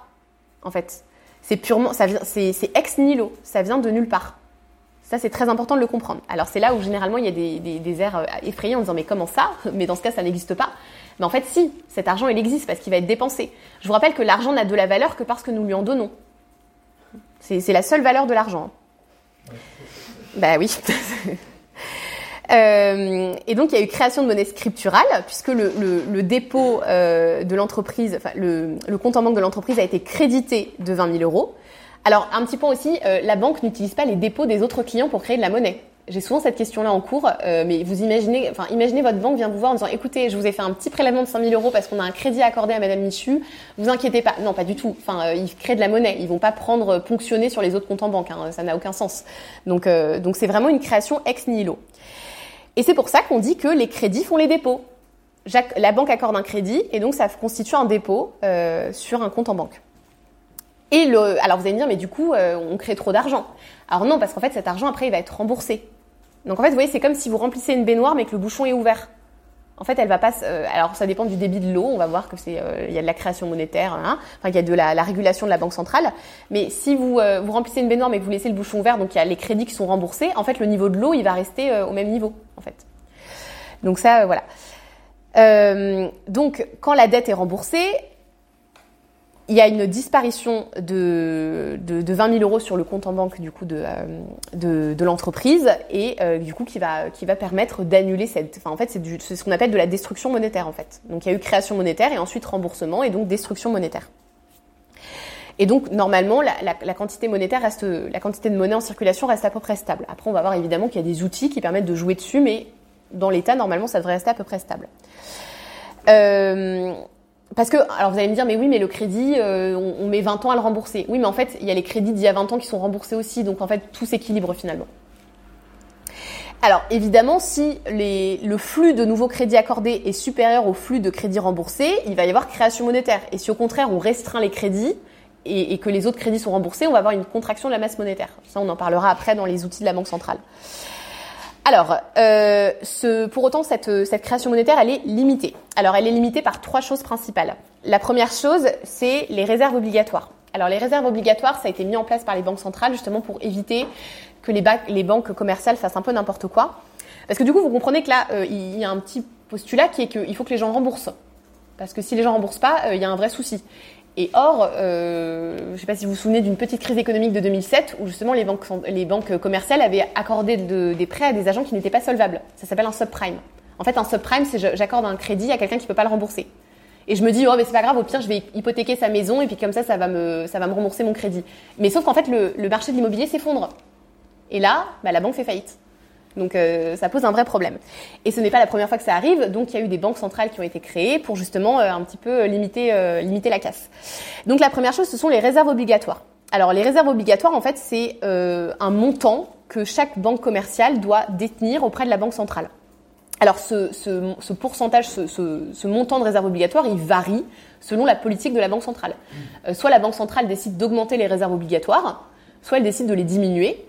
Speaker 2: en fait. C'est purement, ça vient, c'est, ex nihilo, ça vient de nulle part. Ça, c'est très important de le comprendre. Alors, c'est là où généralement il y a des, des, airs euh, effrayés en disant mais comment ça? *laughs* Mais dans ce cas, ça n'existe pas. Mais en fait, si, cet argent, il existe parce qu'il va être dépensé. Je vous rappelle que l'argent n'a de la valeur que parce que nous lui en donnons. C'est, c'est la seule valeur de l'argent. Bah oui. *laughs* Euh, et donc il y a eu création de monnaie scripturale puisque le, le, le dépôt euh, de l'entreprise, enfin le, le, compte en banque de l'entreprise a été crédité de 20 000 euros. Alors un petit point aussi, euh, la banque n'utilise pas les dépôts des autres clients pour créer de la monnaie. J'ai souvent cette question-là en cours, euh, mais vous imaginez, enfin imaginez votre banque vient vous voir en disant, écoutez, je vous ai fait un petit prélèvement de 5 000 euros parce qu'on a un crédit accordé à Madame Michu. Vous inquiétez pas, non pas du tout. Enfin, ils créent de la monnaie, ils vont pas prendre ponctionner sur les autres comptes en banque, hein. ça n'a aucun sens. Donc donc c'est vraiment une création ex nihilo. Et c'est pour ça qu'on dit que les crédits font les dépôts. La banque accorde un crédit et donc ça constitue un dépôt euh, sur un compte en banque. Et le, alors vous allez me dire, mais du coup, euh, on crée trop d'argent. Alors non, parce qu'en fait, cet argent après, il va être remboursé. Donc en fait, vous voyez, c'est comme si vous remplissez une baignoire mais que le bouchon est ouvert en fait, elle va pas. Euh, alors, ça dépend du débit de l'eau. On va voir que c'est, euh, il y a de la création monétaire, hein. enfin, il y a de la, régulation de la banque centrale. Mais si vous euh, vous remplissez une baignoire mais que vous laissez le bouchon ouvert, donc il y a les crédits qui sont remboursés. En fait, le niveau de l'eau, il va rester au même niveau, en fait. Donc ça, voilà. donc, quand la dette est remboursée, il y a une disparition de, de, 20 000 euros sur le compte en banque du coup de, euh, de, l'entreprise et euh, du coup qui va, qui va permettre d'annuler cette. Enfin, en fait, c'est ce qu'on appelle de la destruction monétaire en fait. Donc il y a eu création monétaire et ensuite remboursement et donc destruction monétaire. Et donc normalement, la, la, quantité monétaire reste, la quantité de monnaie en circulation reste à peu près stable. Après, on va voir évidemment qu'il y a des outils qui permettent de jouer dessus, mais dans l'état, normalement, ça devrait rester à peu près stable. Euh, parce que, alors vous allez me dire, mais oui, mais le crédit, euh, on, met 20 ans à le rembourser. Oui, mais en fait, il y a les crédits d'il y a 20 ans qui sont remboursés aussi, donc en fait, tout s'équilibre finalement. Alors évidemment, si les, le flux de nouveaux crédits accordés est supérieur au flux de crédits remboursés, il va y avoir création monétaire. Et si au contraire on restreint les crédits et, et que les autres crédits sont remboursés, on va avoir une contraction de la masse monétaire. Ça, on en parlera après dans les outils de la Banque centrale. Alors, euh, pour autant, cette, création monétaire, elle est limitée. Alors, elle est limitée par trois choses principales. La première chose, c'est les réserves obligatoires. Alors, les réserves obligatoires, ça a été mis en place par les banques centrales justement pour éviter que les, les banques commerciales fassent un peu n'importe quoi. Parce que du coup, vous comprenez que là, euh, il y a un petit postulat qui est qu'il faut que les gens remboursent. Parce que si les gens remboursent pas, euh, il y a un vrai souci. Et or, euh, je ne sais pas si vous vous souvenez d'une petite crise économique de 2007 où justement les banques, les banques commerciales avaient accordé des prêts à des agents qui n'étaient pas solvables. Ça s'appelle un subprime. En fait, un subprime, c'est j'accorde un crédit à quelqu'un qui ne peut pas le rembourser. Et je me dis, oh, mais c'est pas grave, au pire, je vais hypothéquer sa maison et puis comme ça, ça va me, ça va me rembourser mon crédit. Mais sauf qu'en fait, le, marché de l'immobilier s'effondre. Et là, bah, la banque fait faillite. Donc euh, ça pose un vrai problème. Et ce n'est pas la première fois que ça arrive, donc il y a eu des banques centrales qui ont été créées pour justement euh, un petit peu limiter, euh, limiter la casse. Donc la première chose, ce sont les réserves obligatoires. Alors les réserves obligatoires, en fait, c'est un montant que chaque banque commerciale doit détenir auprès de la banque centrale. Alors ce, ce, ce pourcentage, ce, ce, montant de réserves obligatoires, il varie selon la politique de la banque centrale. soit la banque centrale décide d'augmenter les réserves obligatoires, soit elle décide de les diminuer.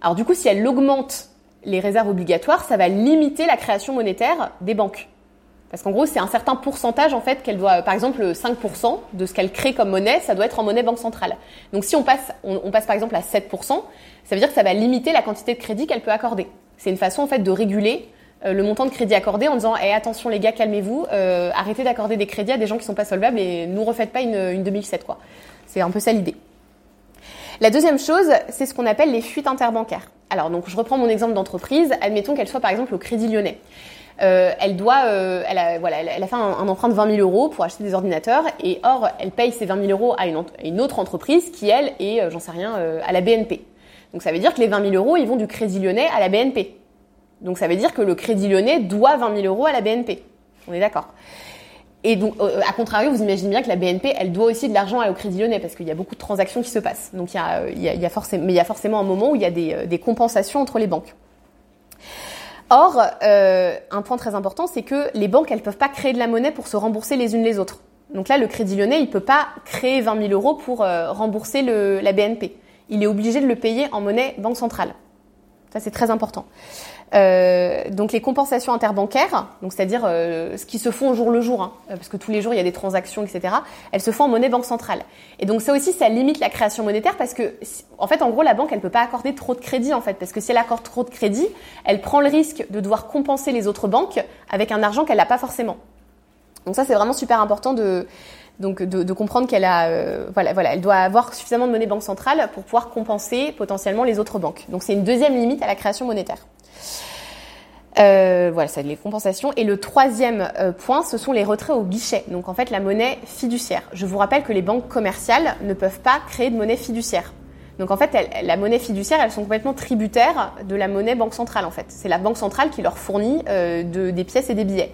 Speaker 2: Alors du coup, si elle augmente les réserves obligatoires, ça va limiter la création monétaire des banques. Parce qu'en gros, c'est un certain pourcentage en fait qu'elle doit, par exemple, 5% de ce qu'elle crée comme monnaie, ça doit être en monnaie banque centrale. Donc si on passe, on, passe par exemple à 7%, ça veut dire que ça va limiter la quantité de crédit qu'elle peut accorder. C'est une façon en fait de réguler euh, le montant de crédit accordé en disant, eh, attention les gars, calmez-vous, euh, arrêtez d'accorder des crédits à des gens qui sont pas solvables et nous refaites pas une, une 2007 quoi. C'est un peu ça l'idée. La deuxième chose, c'est ce qu'on appelle les fuites interbancaires. Alors, donc, je reprends mon exemple d'entreprise. Admettons qu'elle soit par exemple au Crédit Lyonnais. Euh, elle doit, euh, elle, a, voilà, elle a fait un, emprunt de 20 000 euros pour acheter des ordinateurs et or elle paye ces 20 000 euros à une, autre entreprise qui elle est, euh, j'en sais rien, à la BNP. Donc ça veut dire que les 20 000 euros ils vont du Crédit Lyonnais à la BNP. Donc ça veut dire que le Crédit Lyonnais doit 20 000 euros à la BNP. On est d'accord. Et donc, euh, à contrario, vous imaginez bien que la BNP, elle doit aussi de l'argent au Crédit Lyonnais parce qu'il y a beaucoup de transactions qui se passent. Donc, il y a, a, forcément, mais il y a forcément un moment où il y a des, euh, compensations entre les banques. Or, euh, un point très important, c'est que les banques, elles peuvent pas créer de la monnaie pour se rembourser les unes les autres. Donc là, le Crédit Lyonnais, il peut pas créer 20 000 euros pour rembourser la BNP. Il est obligé de le payer en monnaie banque centrale. Ça, c'est très important. Euh, donc les compensations interbancaires, donc c'est-à-dire euh, ce qui se font au jour le jour, hein, parce que tous les jours il y a des transactions, etc. Elles se font en monnaie banque centrale. Et donc ça aussi, ça limite la création monétaire parce que, en fait, en gros, la banque elle peut pas accorder trop de crédit en fait, parce que si elle accorde trop de crédit, elle prend le risque de devoir compenser les autres banques avec un argent qu'elle n'a pas forcément. Donc ça, c'est vraiment super important de donc de, de comprendre qu'elle a, euh, voilà, voilà, elle doit avoir suffisamment de monnaie banque centrale pour pouvoir compenser potentiellement les autres banques. Donc c'est une deuxième limite à la création monétaire. Euh, voilà, c'est les compensations. Et le troisième euh, point, ce sont les retraits au guichet. Donc en fait, la monnaie fiduciaire. Je vous rappelle que les banques commerciales ne peuvent pas créer de monnaie fiduciaire. Donc en fait, la monnaie fiduciaire, elles sont complètement tributaires de la monnaie banque centrale. En fait, c'est la banque centrale qui leur fournit euh, de, des pièces et des billets.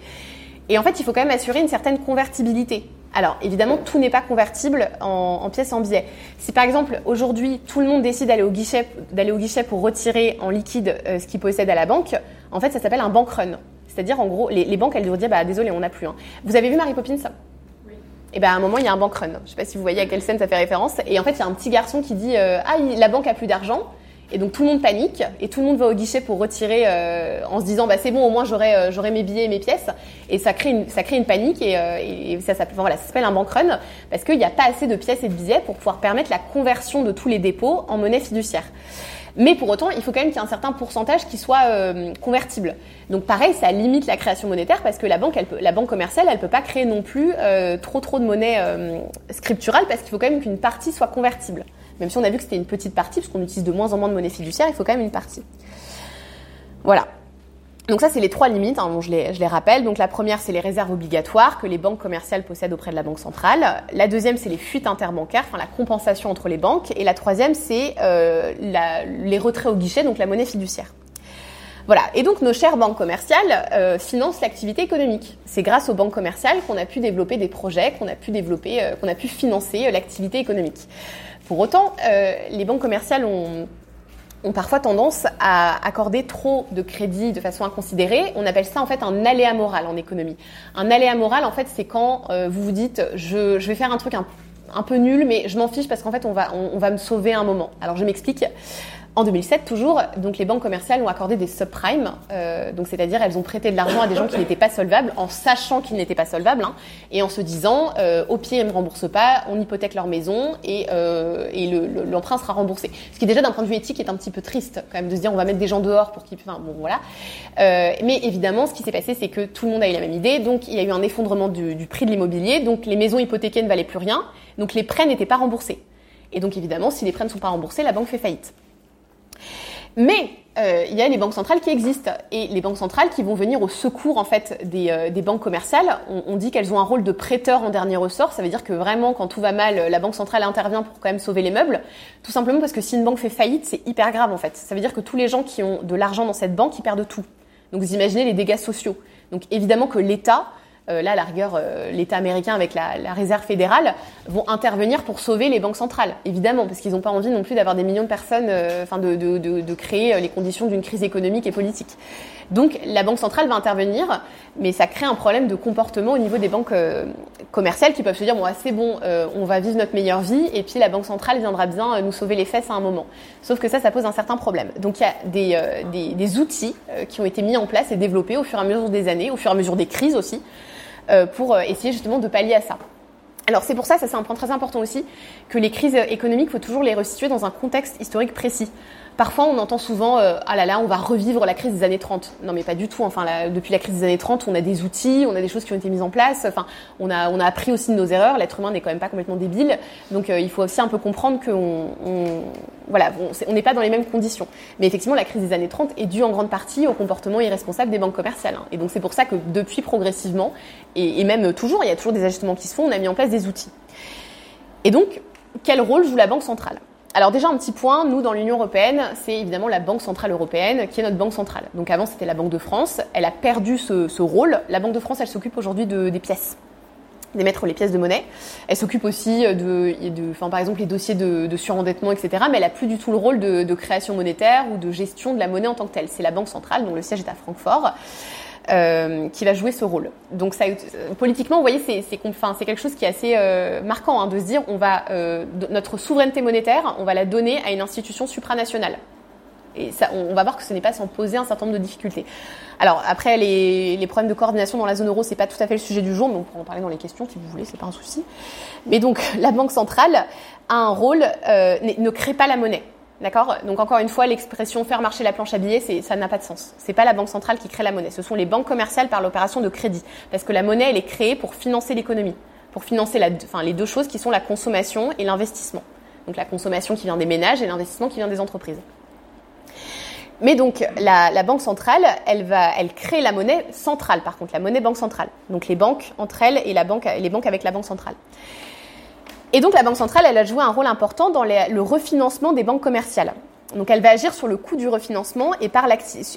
Speaker 2: Et en fait, il faut quand même assurer une certaine convertibilité. Alors, évidemment, tout n'est pas convertible en, en, pièces en billets. Si par exemple, aujourd'hui, tout le monde décide d'aller au guichet, d'aller au guichet pour retirer en liquide euh, ce qu'il possède à la banque, en fait, ça s'appelle un bank run. C'est-à-dire, en gros, les, les, banques, elles doivent dire, bah, désolé, on n'a plus. Hein. Vous avez vu Mary Poppins? Oui. Et ben, à un moment, il y a un bank run. Je sais pas si vous voyez à quelle scène ça fait référence. Et en fait, il y a un petit garçon qui dit, euh, ah, la banque a plus d'argent. Et donc tout le monde panique et tout le monde va au guichet pour retirer euh, en se disant bah c'est bon au moins j'aurai euh, j'aurai mes billets et mes pièces et ça crée une ça crée une panique et, euh, et ça s'appelle voilà ça s'appelle un bank run parce qu'il n'y a pas assez de pièces et de billets pour pouvoir permettre la conversion de tous les dépôts en monnaie fiduciaire. Mais pour autant, il faut quand même qu'il y ait un certain pourcentage qui soit euh, convertible. Donc pareil, ça limite la création monétaire parce que la banque, elle peut, la banque commerciale, elle peut pas créer non plus euh, trop trop de monnaie euh, scripturale parce qu'il faut quand même qu'une partie soit convertible. Même si on a vu que c'était une petite partie, parce qu'on utilise de moins en moins de monnaie fiduciaire, il faut quand même une partie. Voilà. Donc ça, c'est les trois limites, hein, je, les, rappelle. Donc la première, c'est les réserves obligatoires que les banques commerciales possèdent auprès de la Banque centrale. La deuxième, c'est les fuites interbancaires, enfin la compensation entre les banques. Et la troisième, c'est euh, les retraits au guichet, donc la monnaie fiduciaire. Voilà. Et donc nos chères banques commerciales euh, financent l'activité économique. C'est grâce aux banques commerciales qu'on a pu développer des projets, qu'on a pu développer, euh, qu'on a pu financer l'activité économique. Pour autant, euh, les banques commerciales ont parfois tendance à accorder trop de crédit de façon inconsidérée. On appelle ça en fait un aléa moral en économie. Un aléa moral, en fait, c'est quand euh, vous vous dites je, vais faire un truc un, peu nul, mais je m'en fiche parce qu'en fait, on va, on va me sauver un moment. Alors, je m'explique. En 2007, toujours, donc les banques commerciales ont accordé des subprimes, euh, donc c'est-à-dire elles ont prêté de l'argent à des gens qui n'étaient pas solvables, en sachant qu'ils n'étaient pas solvables, hein, et en se disant, euh, au pire ils me remboursent pas, on hypothèque leur maison et, euh, et l'emprunt le, sera remboursé. Ce qui déjà d'un point de vue éthique est un petit peu triste quand même de se dire on va mettre des gens dehors pour qu'ils, enfin bon voilà. Euh, mais évidemment, ce qui s'est passé, c'est que tout le monde a eu la même idée, donc il y a eu un effondrement du, du prix de l'immobilier, donc les maisons hypothéquées ne valaient plus rien, donc les prêts n'étaient pas remboursés. Et donc évidemment, si les prêts ne sont pas remboursés, la banque fait faillite. Mais euh, il y a les banques centrales qui existent et les banques centrales qui vont venir au secours en fait des, euh, des banques commerciales. On, on, dit qu'elles ont un rôle de prêteur en dernier ressort. Ça veut dire que vraiment, quand tout va mal, la banque centrale intervient pour quand même sauver les meubles. Tout simplement parce que si une banque fait faillite, c'est hyper grave en fait. Ça veut dire que tous les gens qui ont de l'argent dans cette banque, ils perdent tout. Donc vous imaginez les dégâts sociaux. Donc évidemment que l'État euh, là, la rigueur, euh, l'État américain avec la, la, réserve fédérale vont intervenir pour sauver les banques centrales, évidemment, parce qu'ils n'ont pas envie non plus d'avoir des millions de personnes, euh, enfin de, de, de, de, créer les conditions d'une crise économique et politique. Donc la banque centrale va intervenir, mais ça crée un problème de comportement au niveau des banques commerciales qui peuvent se dire bon, ah, c'est bon, on va vivre notre meilleure vie, et puis la banque centrale viendra bien nous sauver les fesses à un moment. Sauf que ça, ça pose un certain problème. Donc il y a des, des, des outils qui ont été mis en place et développés au fur et à mesure des années, au fur et à mesure des crises aussi euh, pour euh, essayer justement de pallier à ça. Alors c'est pour ça, ça c'est un point très important aussi, que les crises économiques, faut toujours les resituer dans un contexte historique précis. Parfois, on entend souvent euh, ah là là, on va revivre la crise des années 30. Non, mais pas du tout. Enfin, depuis la crise des années 30, on a des outils, on a des choses qui ont été mises en place. Enfin, on a on a appris aussi de nos erreurs. L'être humain n'est quand même pas complètement débile. Donc, euh, il faut aussi un peu comprendre qu'on on, voilà, on n'est pas dans les mêmes conditions. Mais effectivement, la crise des années 30 est due en grande partie au comportement irresponsable des banques commerciales. Hein. Et donc, c'est pour ça que depuis progressivement, et, et même toujours, il y a toujours des ajustements qui se font. On a mis en place des outils. Et donc, quel rôle joue la banque centrale? Alors déjà un petit point, nous dans l'Union européenne, c'est évidemment la Banque centrale européenne qui est notre banque centrale. Donc avant c'était la Banque de France, elle a perdu ce, ce rôle. La Banque de France, elle s'occupe aujourd'hui de, des pièces, d'émettre les pièces de monnaie. Elle s'occupe aussi de, de enfin, par exemple les dossiers de, de, surendettement, etc. Mais elle a plus du tout le rôle de, de création monétaire ou de gestion de la monnaie en tant que telle. C'est la Banque centrale, dont le siège est à Francfort. Euh, qui va jouer ce rôle. Donc ça, euh, politiquement, vous voyez, c'est quelque chose qui est assez euh, marquant hein, de se dire, on va notre souveraineté monétaire, on va la donner à une institution supranationale. Et ça, on va voir que ce n'est pas sans poser un certain nombre de difficultés. Alors après, les, problèmes de coordination dans la zone euro, c'est pas tout à fait le sujet du jour, mais on pourra en parler dans les questions si vous voulez, c'est pas un souci. Mais donc *laughs* la banque centrale a un rôle, ne crée pas la monnaie. D'accord? Donc encore une fois, l'expression faire marcher la planche à billets, ça n'a pas de sens. C'est pas la banque centrale qui crée la monnaie. Ce sont les banques commerciales par l'opération de crédit, parce que la monnaie, elle est créée pour financer l'économie, pour financer les deux choses qui sont la consommation et l'investissement. Donc la consommation qui vient des ménages et l'investissement qui vient des entreprises. Mais donc la, la, banque centrale, elle va, elle crée la monnaie centrale. Par contre, la monnaie banque centrale. Donc les banques entre elles et la banque, les banques avec la banque centrale. Et donc la Banque centrale, elle a joué un rôle important dans le refinancement des banques commerciales. Donc elle va agir sur le coût du refinancement et par,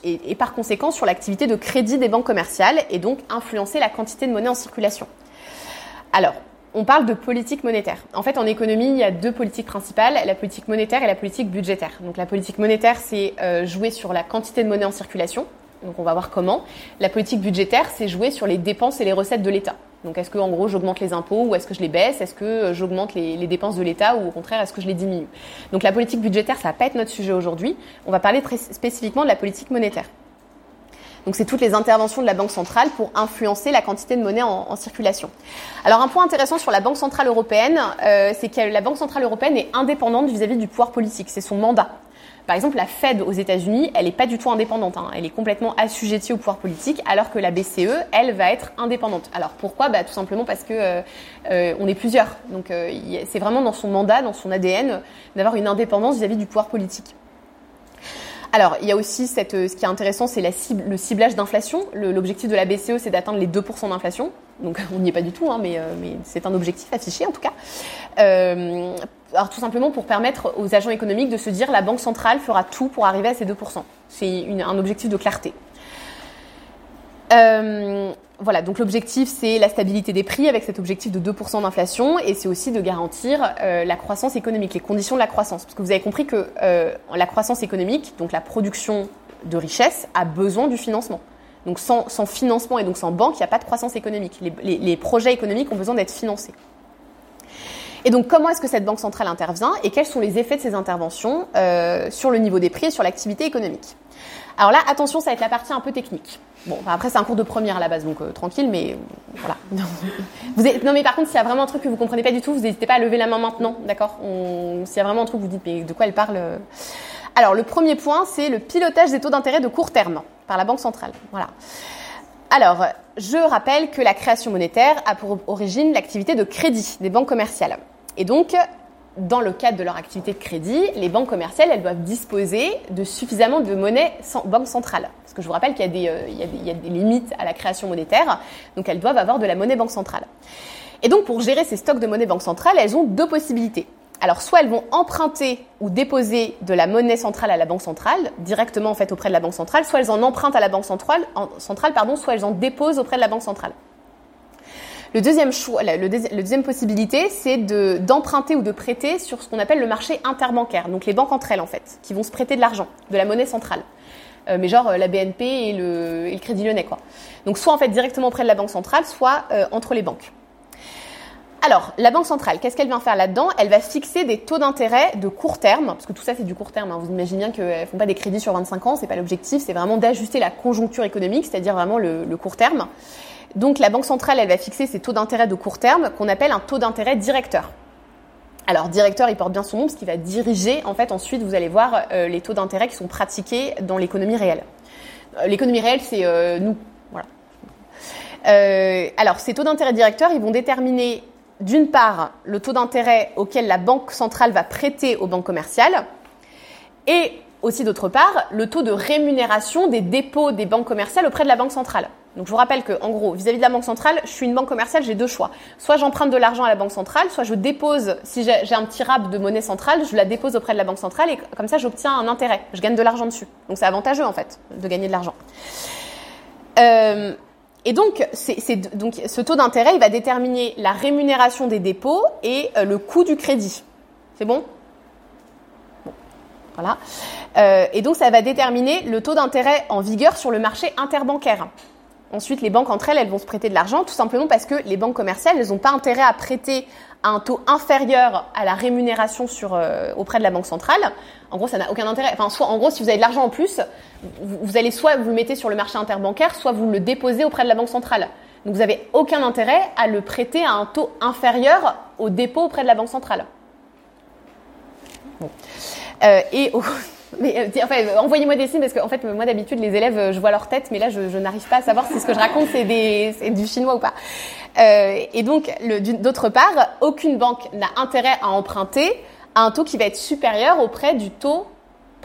Speaker 2: et, et par conséquent sur l'activité de crédit des banques commerciales et donc influencer la quantité de monnaie en circulation. Alors, on parle de politique monétaire. En fait, en économie, il y a deux politiques principales, la politique monétaire et la politique budgétaire. Donc la politique monétaire, c'est euh, jouer sur la quantité de monnaie en circulation. Donc on va voir comment. La politique budgétaire, c'est jouer sur les dépenses et les recettes de l'État. Donc est-ce que en gros j'augmente les impôts ou est-ce que je les baisse? Est-ce que euh, j'augmente les, dépenses de l'État ou au contraire est-ce que je les diminue? Donc la politique budgétaire, ça va pas être notre sujet aujourd'hui. On va parler très spécifiquement de la politique monétaire. Donc c'est toutes les interventions de la Banque centrale pour influencer la quantité de monnaie en, circulation. Alors un point intéressant sur la Banque centrale européenne, euh, c'est que la Banque centrale européenne est indépendante vis-à-vis -vis du pouvoir politique. C'est son mandat. Par exemple, la Fed aux États-Unis, elle n'est pas du tout indépendante. Hein. Elle est complètement assujettie au pouvoir politique, alors que la BCE, elle, va être indépendante. Alors pourquoi? Bah, Tout simplement parce que euh, euh, on est plusieurs. Donc euh, c'est vraiment dans son mandat, dans son ADN, d'avoir une indépendance vis-à-vis -vis du pouvoir politique. Alors, il y a aussi cette, ce qui est intéressant, c'est le ciblage d'inflation. L'objectif de la BCE, c'est d'atteindre les 2% d'inflation. Donc, *laughs* on n'y est pas du tout, hein, mais c'est un objectif affiché en tout cas. Alors tout simplement pour permettre aux agents économiques de se dire la banque centrale fera tout pour arriver à ces 2%. C'est un objectif de clarté. Euh, voilà, donc l'objectif c'est la stabilité des prix avec cet objectif de 2% d'inflation et c'est aussi de garantir euh, la croissance économique, les conditions de la croissance. Parce que vous avez compris que euh, la croissance économique, donc la production de richesse, a besoin du financement. Donc sans, financement et donc sans banque, il n'y a pas de croissance économique. Les projets économiques ont besoin d'être financés. Et donc, comment est-ce que cette banque centrale intervient et quels sont les effets de ces interventions euh, sur le niveau des prix et sur l'activité économique? Alors là, attention, ça va être la partie un peu technique. Bon, après, c'est un cours de première à la base, donc euh, tranquille, mais voilà. *laughs* vous êtes... Non, mais par contre, s'il y a vraiment un truc que vous comprenez pas du tout, vous n'hésitez pas à lever la main maintenant, d'accord? S'il y a vraiment un truc, vous dites, mais de quoi elle parle euh? Alors, le premier point, c'est le pilotage des taux d'intérêt de court terme par la Banque centrale. Voilà. Alors, je rappelle que la création monétaire a pour origine l'activité de crédit des banques commerciales. Et donc, dans le cadre de leur activité de crédit, les banques commerciales, elles doivent disposer de suffisamment de monnaie banque centrale. Parce que je vous rappelle qu'il y, euh, y, a des limites à la création monétaire, donc elles doivent avoir de la monnaie banque centrale. Et donc pour gérer ces stocks de monnaie banque centrale, elles ont deux possibilités. Alors soit elles vont emprunter ou déposer de la monnaie centrale à la banque centrale, directement en fait auprès de la banque centrale, soit elles en empruntent à la banque centrale, centrale pardon, soit elles en déposent auprès de la banque centrale. Le deuxième choix, le, deuxième possibilité, c'est d'emprunter ou de prêter sur ce qu'on appelle le marché interbancaire. Donc les banques entre elles en fait, qui vont se prêter de l'argent, de la monnaie centrale. Euh, mais genre euh, la BNP et le, Crédit Lyonnais quoi. Donc soit en fait directement auprès de la banque centrale, soit euh, entre les banques. Alors, la Banque centrale, qu'est-ce qu'elle vient faire là-dedans? Elle va fixer des taux d'intérêt de court terme, parce que tout ça c'est du court terme. Hein. Vous imaginez bien qu'elles ne font pas des crédits sur 25 ans, c'est pas l'objectif, c'est vraiment d'ajuster la conjoncture économique, c'est-à-dire vraiment le, court terme. Donc la Banque centrale, elle va fixer ses taux d'intérêt de court terme qu'on appelle un taux d'intérêt directeur. Alors directeur, il porte bien son nom parce qu'il va diriger, en fait, ensuite, vous allez voir euh, les taux d'intérêt qui sont pratiqués dans l'économie réelle. Euh, l'économie réelle, c'est euh, nous. Voilà. alors, ces taux d'intérêt directeurs, ils vont déterminer, d'une part, le taux d'intérêt auquel la Banque centrale va prêter aux banques commerciales, et aussi, d'autre part, le taux de rémunération des dépôts des banques commerciales auprès de la Banque centrale. Donc je vous rappelle que, en gros, vis-à-vis de la banque centrale, je suis une banque commerciale, j'ai deux choix. Soit j'emprunte de l'argent à la banque centrale, soit je dépose, si j'ai un petit rab de monnaie centrale, je la dépose auprès de la banque centrale et comme ça j'obtiens un intérêt. Je gagne de l'argent dessus. Donc c'est avantageux en fait de gagner de l'argent. Euh, et donc, ce taux d'intérêt, il va déterminer la rémunération des dépôts et euh, le coût du crédit. C'est bon? Bon, voilà. Euh, et donc ça va déterminer le taux d'intérêt en vigueur sur le marché interbancaire. Ensuite, les banques entre elles, elles vont se prêter de l'argent tout simplement parce que les banques commerciales, elles n'ont pas intérêt à prêter à un taux inférieur à la rémunération euh, auprès de la banque centrale. En gros, ça n'a aucun intérêt. Enfin, soit, en gros, si vous avez de l'argent en plus, vous, allez soit vous le mettez sur le marché interbancaire, soit vous le déposez auprès de la banque centrale. Donc, vous n'avez aucun intérêt à le prêter à un taux inférieur au dépôt auprès de la banque centrale. Euh, *laughs* mais euh, enfin, envoyez-moi des signes parce que en fait, moi d'habitude, les élèves, euh, je vois leur tête, mais là, je, n'arrive pas à savoir si ce que je raconte c'est du chinois ou pas. Euh, et donc, d'autre part, aucune banque n'a intérêt à emprunter à un taux qui va être supérieur auprès du taux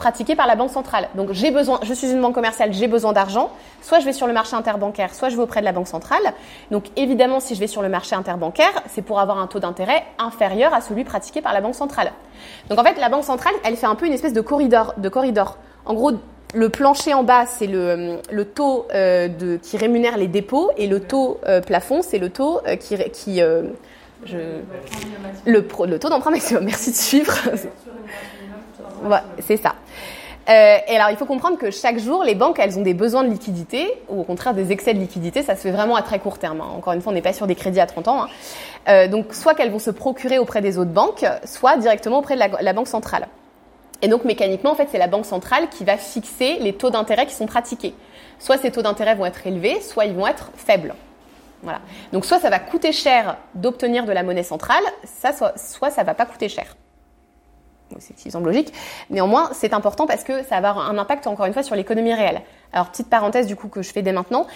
Speaker 2: pratiqué par la banque centrale. Donc j'ai besoin, je suis une banque commerciale, j'ai besoin d'argent. Soit je vais sur le marché interbancaire, soit je vais auprès de la banque centrale. Donc évidemment, si je vais sur le marché interbancaire, c'est pour avoir un taux d'intérêt inférieur à celui pratiqué par la banque centrale. Donc en fait, la banque centrale, elle fait un peu une espèce de corridor, de corridor. En gros, le plancher en bas, c'est le, le, taux euh, de, qui rémunère les dépôts et le taux euh, plafond, c'est le taux euh, qui, qui je, le, le taux d'emprunt maximum. *laughs* Merci de suivre. C'est ça. Euh, et alors, il faut comprendre que chaque jour, les banques, elles ont des besoins de liquidité, ou au contraire des excès de liquidité. Ça se fait vraiment à très court terme. Hein. Encore une fois, on n'est pas sur des crédits à 30 ans. Hein. Euh, donc, soit qu'elles vont se procurer auprès des autres banques, soit directement auprès de la, banque centrale. Et donc, mécaniquement, en fait, c'est la banque centrale qui va fixer les taux d'intérêt qui sont pratiqués. Soit ces taux d'intérêt vont être élevés, soit ils vont être faibles. Voilà. Donc, soit ça va coûter cher d'obtenir de la monnaie centrale, ça, soit, soit ça va pas coûter cher c'est qui semble logique. Néanmoins, c'est important parce que ça va avoir un impact, encore une fois, sur l'économie réelle. Alors, petite parenthèse du coup que je fais dès maintenant.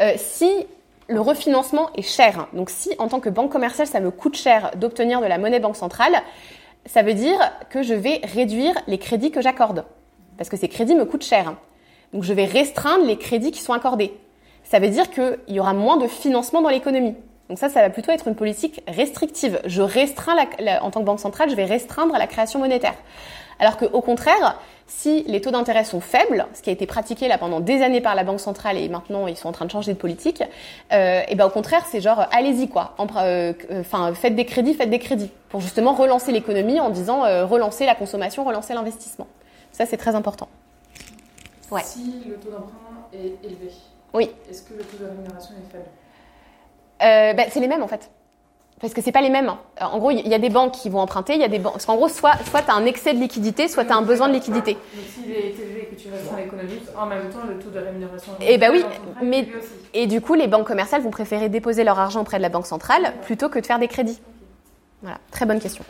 Speaker 2: Euh, si le refinancement est cher, donc si en tant que banque commerciale, ça me coûte cher d'obtenir de la monnaie banque centrale, ça veut dire que je vais réduire les crédits que j'accorde. Parce que ces crédits me coûtent cher. Donc, je vais restreindre les crédits qui sont accordés. Ça veut dire qu'il y aura moins de financement dans l'économie. Donc ça, ça va plutôt être une politique restrictive. Je restreins, en tant que banque centrale, je vais restreindre la création monétaire. Alors qu'au contraire, si les taux d'intérêt sont faibles, ce qui a été pratiqué là pendant des années par la banque centrale et maintenant ils sont en train de changer de politique, euh, et ben au contraire c'est genre allez-y quoi, euh, enfin faites des crédits, faites des crédits pour justement relancer l'économie en disant euh, relancer la consommation, relancer l'investissement. Ça c'est très important.
Speaker 3: Ouais. Si le taux d'emprunt est élevé,
Speaker 2: oui.
Speaker 3: est-ce que le taux de rémunération est faible?
Speaker 2: Euh, ben, C'est les mêmes en fait. Parce que c'est pas les mêmes. En gros, il y a des banques qui vont emprunter, il y a des banques. Parce qu'en gros, soit, soit tu as un excès de liquidité, soit tu as un besoin de liquidité.
Speaker 3: Donc s'il est élevé et que tu restes dans l'économie, en même temps, le taux de rémunération.
Speaker 2: Eh ben oui, mais et du coup, les banques commerciales vont préférer déposer leur argent auprès de la banque centrale plutôt que de faire des crédits. Voilà, très bonne question.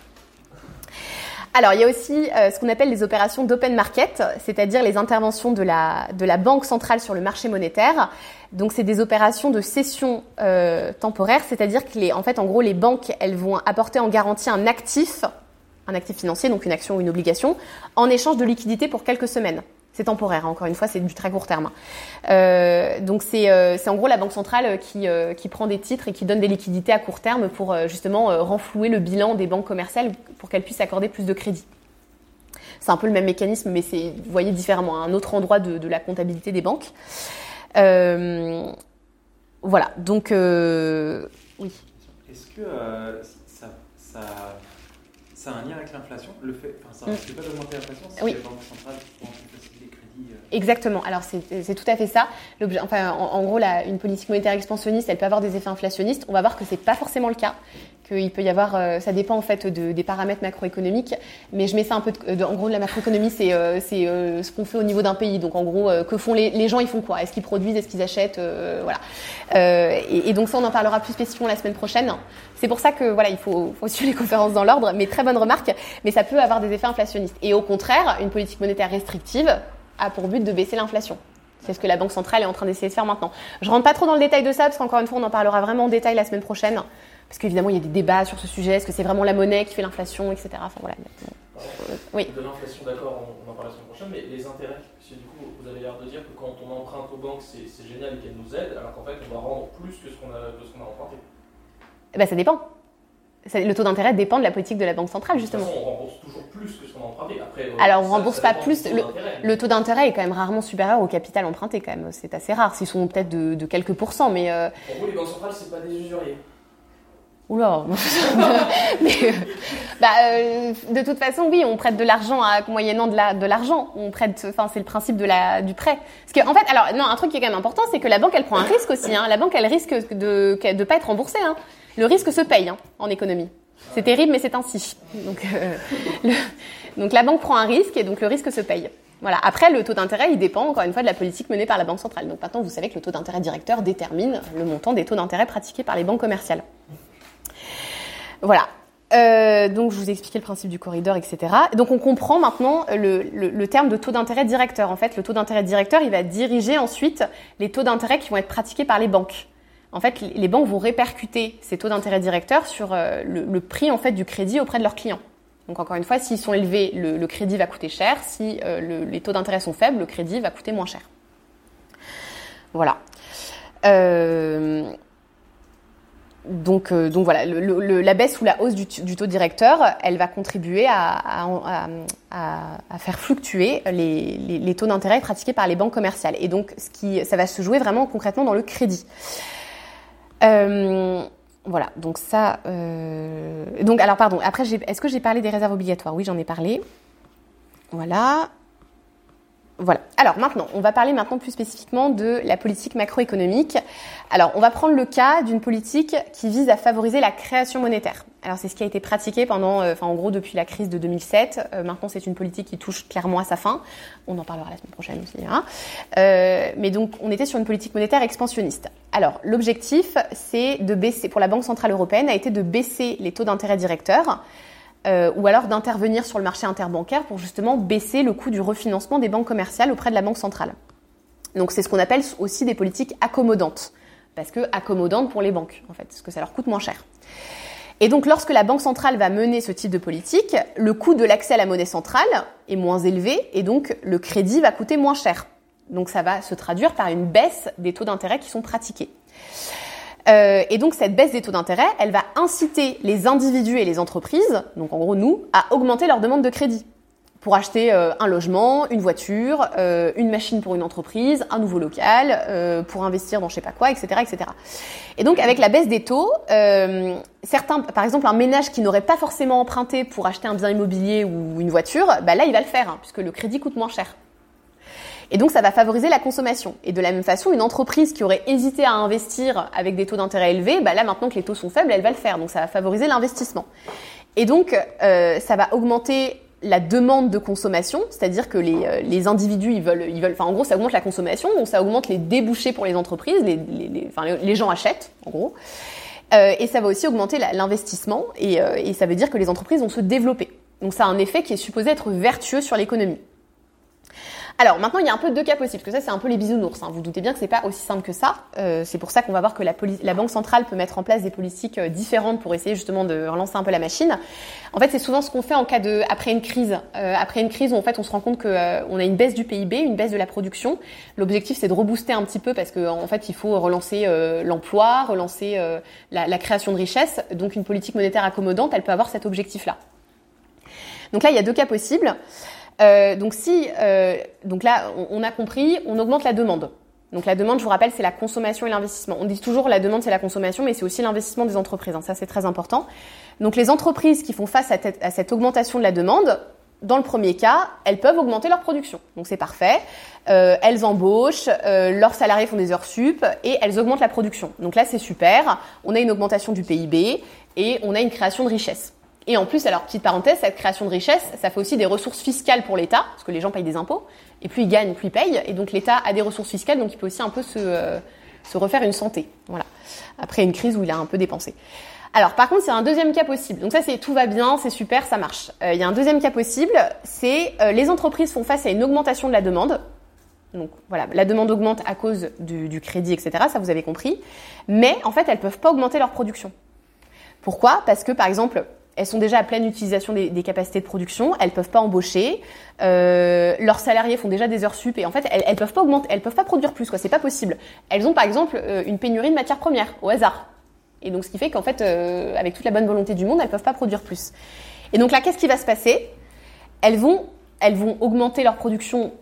Speaker 2: Alors, il y a aussi euh, ce qu'on appelle les opérations d'open market, c'est-à-dire les interventions de la, de la banque centrale sur le marché monétaire. Donc, c'est des opérations de cession euh, temporaire, c'est-à-dire que, les, en fait, en gros, les banques, elles vont apporter en garantie un actif un actif financier, donc une action ou une obligation, en échange de liquidité pour quelques semaines. C'est temporaire, hein, encore une fois, c'est du très court terme. Euh, donc c'est euh, c'est en gros la banque centrale qui, euh, qui prend des titres et qui donne des liquidités à court terme pour justement renflouer le bilan des banques commerciales pour qu'elles puissent accorder plus de crédit. C'est un peu le même mécanisme, mais c'est, vous voyez, différemment, un autre endroit de, de la comptabilité des banques. Voilà, donc oui.
Speaker 4: Est-ce que ça, ça, ça a un lien avec l'inflation? Le fait, enfin, ça risque pas d'augmenter l'inflation si
Speaker 2: Oui.
Speaker 4: les banques centrales euh,
Speaker 2: Exactement. Alors c'est tout à fait ça. Enfin, en, gros, la- une politique monétaire expansionniste, elle peut avoir des effets inflationnistes. On va voir que c'est pas forcément le cas. Qu'il peut y avoir, euh, ça dépend en fait de- des paramètres macroéconomiques. Mais je mets ça un peu. De, en gros, la macroéconomie, c'est euh, c'est, euh, ce qu'on fait au niveau d'un pays. Donc en gros, que font les, gens Ils font quoi? Est-ce qu'ils produisent? Est-ce qu'ils achètent? Voilà. Et, et donc ça, on en parlera plus spécifiquement la semaine prochaine. C'est pour ça que voilà, il faut, faut suivre les conférences dans l'ordre. Mais très bonne remarque. Mais ça peut avoir des effets inflationnistes. Et au contraire, une politique monétaire restrictive a pour but de baisser l'inflation. C'est ce que la Banque centrale est en train d'essayer de faire maintenant. Je rentre pas trop dans le détail de ça, parce qu'encore une fois, on en parlera vraiment en détail la semaine prochaine. Parce qu'évidemment, il y a des débats sur ce sujet. Est-ce que c'est vraiment la monnaie qui fait l'inflation, etc. Enfin, voilà. Euh, oui.
Speaker 5: De l'inflation, d'accord, on, en parle la semaine prochaine, mais les intérêts, parce que du coup, vous avez l'air de dire que quand on emprunte aux banques, c'est génial et qu'elles nous aident, alors qu'en fait, on va rendre plus que ce qu'on a, que ce qu'on a emprunté.
Speaker 2: Eh ben, ça dépend. Ça- le taux d'intérêt dépend de la politique de la Banque centrale,
Speaker 5: De toute
Speaker 2: justement.
Speaker 5: façon, on rembourse toujours plus que ce qu'on a emprunté. Après, euh,
Speaker 2: Alors, on
Speaker 5: ça-
Speaker 2: rembourse
Speaker 5: ça
Speaker 2: pas plus. Le taux d'intérêt est quand même rarement supérieur au capital emprunté, quand même. C'est assez rare. S'ils sont peut-être de, de quelques pourcents, mais. euh,
Speaker 5: En gros, les banques centrales, c'est pas des usuriers.
Speaker 2: Oula *laughs* Mais, euh, bah, euh, de toute façon, oui, on prête de l'argent moyennant de la de l'argent. On prête, enfin, c'est le principe de la du prêt. Parce que en fait, alors non, un truc qui est quand même important, c'est que la banque, elle prend un risque aussi. Hein. La banque, elle risque de de pas être remboursée. Hein. Le risque se paye hein, en économie. C'est terrible, mais c'est ainsi. Donc, euh, *laughs* donc la banque prend un risque et donc le risque se paye. Voilà. Après, le taux d'intérêt, il dépend encore une fois de la politique menée par la banque centrale. Donc maintenant, vous savez que le taux d'intérêt directeur détermine le montant des taux d'intérêt pratiqués par les banques commerciales. Voilà. Euh, donc je vous ai expliqué le principe du corridor, etc. Donc on comprend maintenant le, le- le terme de taux d'intérêt directeur. En fait, le taux d'intérêt directeur, il va diriger ensuite les taux d'intérêt qui vont être pratiqués par les banques. En fait, les banques vont répercuter ces taux d'intérêt directeurs sur euh, le, prix en fait du crédit auprès de leurs clients. Donc encore une fois, s'ils sont élevés, le, crédit va coûter cher. Si euh, le- les taux d'intérêt sont faibles, le crédit va coûter moins cher. Voilà. Euh, donc, voilà, la baisse ou la hausse du, taux directeur, elle va contribuer à, faire fluctuer les taux d'intérêt pratiqués par les banques commerciales. Et donc, ce qui, ça va se jouer vraiment concrètement dans le crédit. Euh, voilà, donc ça. euh, donc, alors, pardon. Après, est-ce que j'ai parlé des réserves obligatoires? Oui, j'en ai parlé. Voilà. Voilà. Alors maintenant, on va parler maintenant plus spécifiquement de la politique macroéconomique. Alors, on va prendre le cas d'une politique qui vise à favoriser la création monétaire. Alors, c'est ce qui a été pratiqué pendant, euh, enfin, en gros, depuis la crise de 2007. Euh, maintenant, c'est une politique qui touche clairement à sa fin. On en parlera la semaine prochaine aussi. hein. Euh, mais donc, on était sur une politique monétaire expansionniste. Alors, l'objectif, c'est de baisser, pour la Banque centrale européenne, a été de baisser les taux d'intérêt directeurs euh, ou alors d'intervenir sur le marché interbancaire pour justement baisser le coût du refinancement des banques commerciales auprès de la Banque centrale. Donc c'est ce qu'on appelle aussi des politiques accommodantes, parce que accommodantes pour les banques, en fait, parce que ça leur coûte moins cher. Et donc lorsque la Banque centrale va mener ce type de politique, le coût de l'accès à la monnaie centrale est moins élevé et donc le crédit va coûter moins cher. Donc ça va se traduire par une baisse des taux d'intérêt qui sont pratiqués. Euh, et donc cette baisse des taux d'intérêt, elle va inciter les individus et les entreprises, donc en gros nous, à augmenter leur demande de crédit pour acheter euh, un logement, une voiture, euh, une machine pour une entreprise, un nouveau local, pour investir dans je sais pas quoi, etc., etc. Et donc avec la baisse des taux, certains, par exemple un ménage qui n'aurait pas forcément emprunté pour acheter un bien immobilier ou une voiture, bah là il va le faire hein, puisque le crédit coûte moins cher. Et donc, ça va favoriser la consommation. Et de la même façon, une entreprise qui aurait hésité à investir avec des taux d'intérêt élevés, bah là, maintenant que les taux sont faibles, elle va le faire. Donc, ça va favoriser l'investissement. Et donc, euh, ça va augmenter la demande de consommation, c'est-à-dire que les, euh, les individus, ils veulent, ils veulent, enfin, en gros, ça augmente la consommation, donc ça augmente les débouchés pour les entreprises, les, les, les- enfin, les- gens achètent, en gros. Euh, et ça va aussi augmenter l'investissement, et, euh, et ça veut dire que les entreprises vont se développer. Donc, ça a un effet qui est supposé être vertueux sur l'économie. Alors maintenant, il y a un peu deux cas possibles, parce que ça, c'est un peu les bisounours. Hein. Vous doutez bien que c'est pas aussi simple que ça. Euh, c'est pour ça qu'on va voir que la, la Banque centrale peut mettre en place des politiques euh, différentes pour essayer justement de relancer un peu la machine. En fait, c'est souvent ce qu'on fait en cas de après une crise. Euh, après une crise, où en fait, on se rend compte que euh, on a une baisse du PIB, une baisse de la production. L'objectif, c'est de rebooster un petit peu parce que en fait, il faut relancer euh, l'emploi, relancer euh, la, la création de richesse. Donc, une politique monétaire accommodante, elle peut avoir cet objectif-là. Donc là, il y a deux cas possibles. Euh, donc si, euh, donc là, on, a compris, on augmente la demande. Donc la demande, je vous rappelle, c'est la consommation et l'investissement. On dit toujours la demande, c'est la consommation, mais c'est aussi l'investissement des entreprises. Ça, c'est très important. Donc les entreprises qui font face à cette augmentation de la demande, dans le premier cas, elles peuvent augmenter leur production. Donc c'est parfait. Euh, elles embauchent, euh, leurs salariés font des heures sup et elles augmentent la production. Donc là, c'est super. On a une augmentation du PIB et on a une création de richesse. Et en plus, alors petite parenthèse, cette création de richesse, ça fait aussi des ressources fiscales pour l'État, parce que les gens payent des impôts, et plus ils gagnent, plus ils payent, et donc l'État a des ressources fiscales, donc il peut aussi un peu se, euh, se refaire une santé, voilà, après une crise où il a un peu dépensé. Alors par contre, c'est un deuxième cas possible. Donc ça, c'est tout va bien, c'est super, ça marche. Euh, Il y a un deuxième cas possible, c'est euh, les entreprises font face à une augmentation de la demande. Donc voilà, la demande augmente à cause du, du crédit, etc. Ça, vous avez compris. Mais en fait, elles peuvent pas augmenter leur production. Pourquoi? Parce que par exemple, elles sont déjà à pleine utilisation des, capacités de production, elles peuvent pas embaucher, euh, leurs salariés font déjà des heures sup et en fait elles, elles peuvent pas augmenter, elles peuvent pas produire plus quoi, c'est pas possible. Elles ont par exemple euh, une pénurie de matières premières au hasard. Et donc ce qui fait qu'en fait euh, avec toute la bonne volonté du monde, elles peuvent pas produire plus. Et donc là qu'est-ce qui va se passer? Elles vont elles vont augmenter leur production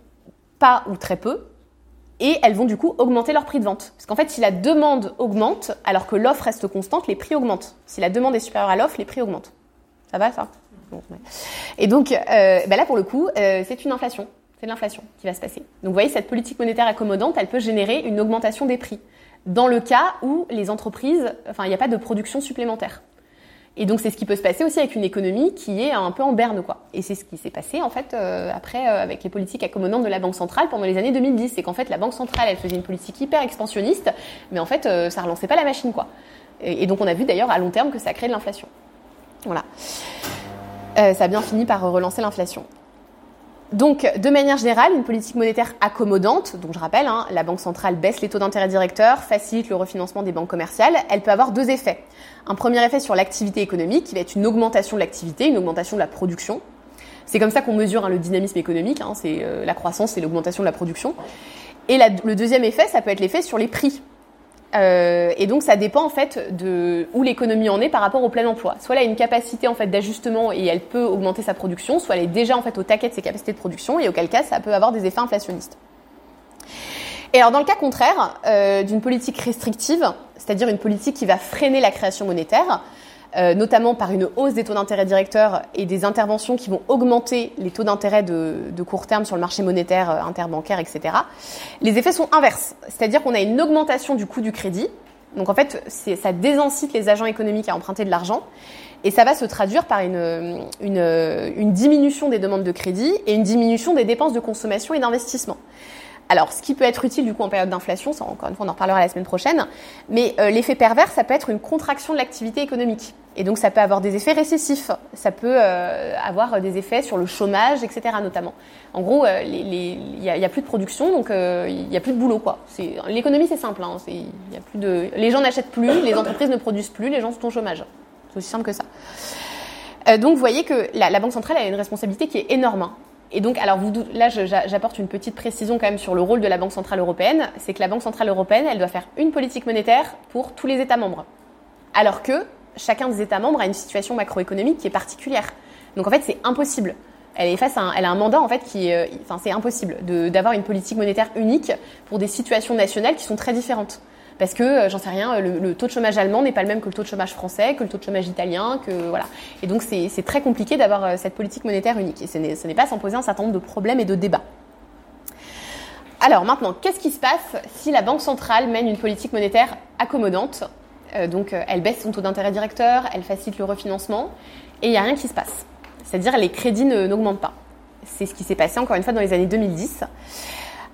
Speaker 2: pas ou très peu et elles vont du coup augmenter leur prix de vente. Parce qu'en fait, si la demande augmente, alors que l'offre reste constante, les prix augmentent. Si la demande est supérieure à l'offre, les prix augmentent. Ça va ça? Et donc, euh, bah là pour le coup, euh, c'est une inflation. C'est l'inflation qui va se passer. Donc vous voyez, cette politique monétaire accommodante, elle peut générer une augmentation des prix. Dans le cas où les entreprises, enfin, il n'y a pas de production supplémentaire. Et donc c'est ce qui peut se passer aussi avec une économie qui est un peu en berne, quoi. Et c'est ce qui s'est passé en fait euh, après avec les politiques accommodantes de la Banque centrale pendant les années 2010. C'est qu'en fait la Banque centrale elle faisait une politique hyper expansionniste, mais en fait euh, ça relançait pas la machine, quoi. Et, et donc on a vu d'ailleurs à long terme que ça crée de l'inflation. Voilà. Euh, ça a bien fini par relancer l'inflation. Donc, de manière générale, une politique monétaire accommodante, dont je rappelle, hein, la Banque centrale baisse les taux d'intérêt directeurs, facilite le refinancement des banques commerciales, elle peut avoir deux effets. Un premier effet sur l'activité économique, qui va être une augmentation de l'activité, une augmentation de la production. C'est comme ça qu'on mesure hein, le dynamisme économique, hein, c'est euh, la croissance, c'est l'augmentation de la production. Et le deuxième effet, ça peut être l'effet sur les prix. Euh, et donc ça dépend en fait de où l'économie en est par rapport au plein emploi. Soit elle a une capacité en fait d'ajustement et elle peut augmenter sa production, soit elle est déjà en fait au taquet de ses capacités de production et auquel cas ça peut avoir des effets inflationnistes. Et alors dans le cas contraire euh, d'une politique restrictive, c'est-à-dire une politique qui va freiner la création monétaire, euh, notamment par une hausse des taux d'intérêt directeurs et des interventions qui vont augmenter les taux d'intérêt de, de court terme sur le marché monétaire, euh, interbancaire, etc. Les effets sont inverses, c'est-à-dire qu'on a une augmentation du coût du crédit. Donc en fait, ça désincite les agents économiques à emprunter de l'argent et ça va se traduire par une, une, une diminution des demandes de crédit et une diminution des dépenses de consommation et d'investissement. Alors, ce qui peut être utile du coup en période d'inflation, ça encore une fois on en reparlera la semaine prochaine, mais euh, l'effet pervers, ça peut être une contraction de l'activité économique. Et donc ça peut avoir des effets récessifs, ça peut euh, avoir des effets sur le chômage, etc. notamment. En gros, euh, il n'y a, plus de production, donc il n'y a plus de boulot. quoi. L'économie c'est simple, hein, y a plus de, les gens n'achètent plus, les entreprises ne produisent plus, les gens sont au chômage. C'est aussi simple que ça. Donc vous voyez que la, Banque centrale a une responsabilité qui est énorme. hein. Et donc, alors vous, là, j'apporte une petite précision quand même sur le rôle de la Banque centrale européenne. C'est que la Banque centrale européenne, elle doit faire une politique monétaire pour tous les États membres, alors que chacun des États membres a une situation macroéconomique qui est particulière. Donc en fait, c'est impossible. Elle est face à elle a un mandat en fait qui, euh, enfin, c'est impossible d'avoir une politique monétaire unique pour des situations nationales qui sont très différentes. Parce que, euh, j'en sais rien, le, taux de chômage allemand n'est pas le même que le taux de chômage français, que le taux de chômage italien, que voilà. Et donc c'est très compliqué d'avoir euh, cette politique monétaire unique. Et ce n'est pas sans poser un certain nombre de problèmes et de débats. Alors maintenant, qu'est-ce qui se passe si la Banque centrale mène une politique monétaire accommodante? Euh, Donc elle baisse son taux d'intérêt directeur, elle facilite le refinancement, et il n'y a rien qui se passe. C'est-à-dire les crédits n'augmentent pas. C'est ce qui s'est passé encore une fois dans les années 2010.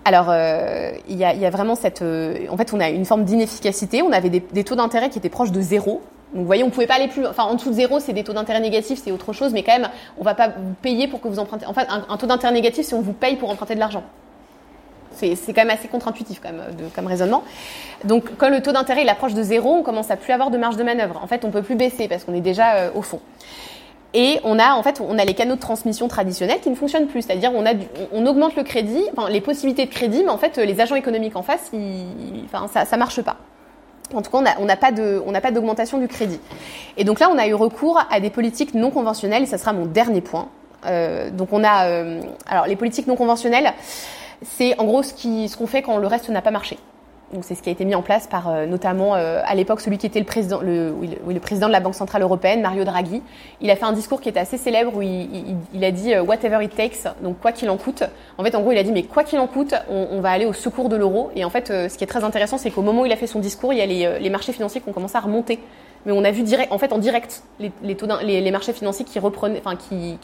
Speaker 2: Alors, euh, il y, a, vraiment cette. euh, en fait, on a une forme d'inefficacité. On avait des, taux d'intérêt qui étaient proches de zéro. Donc, vous voyez, on pouvait pas aller plus. Enfin, en dessous de zéro, c'est des taux d'intérêt négatifs, c'est autre chose. Mais quand même, on va pas vous payer pour que vous empruntez. En fait, un, taux d'intérêt négatif, c'est on vous paye pour emprunter de l'argent. C'est quand même assez contre-intuitif comme, comme raisonnement. Donc quand le taux d'intérêt il approche de zéro, on commence à plus avoir de marge de manœuvre. En fait, on peut plus baisser parce qu'on est déjà au fond. Et on a en fait on a les canaux de transmission traditionnels qui ne fonctionnent plus, c'est-à-dire on augmente le crédit, enfin les possibilités de crédit, mais en fait les agents économiques en face, enfin ça ça marche pas. En tout cas, on n'a pas de on n'a pas d'augmentation du crédit. Et donc là, on a eu recours à des politiques non conventionnelles. Et ça sera mon dernier point. Euh, donc on a euh, alors les politiques non conventionnelles, c'est en gros ce qui ce qu'on fait quand le reste n'a pas marché. Donc c'est ce qui a été mis en place par euh, notamment euh, à l'époque celui qui était le président, le, le, président de la Banque centrale européenne, Mario Draghi. Il a fait un discours qui était assez célèbre où il, il, il a dit euh, whatever it takes, donc quoi qu'il en coûte. En fait, en gros, il a dit mais quoi qu'il en coûte, on, on, va aller au secours de l'euro. Et en fait, ce qui est très intéressant, c'est qu'au moment où il a fait son discours, il y a les, les marchés financiers qui ont commencé à remonter mais on a vu en fait en direct les, marchés financiers qui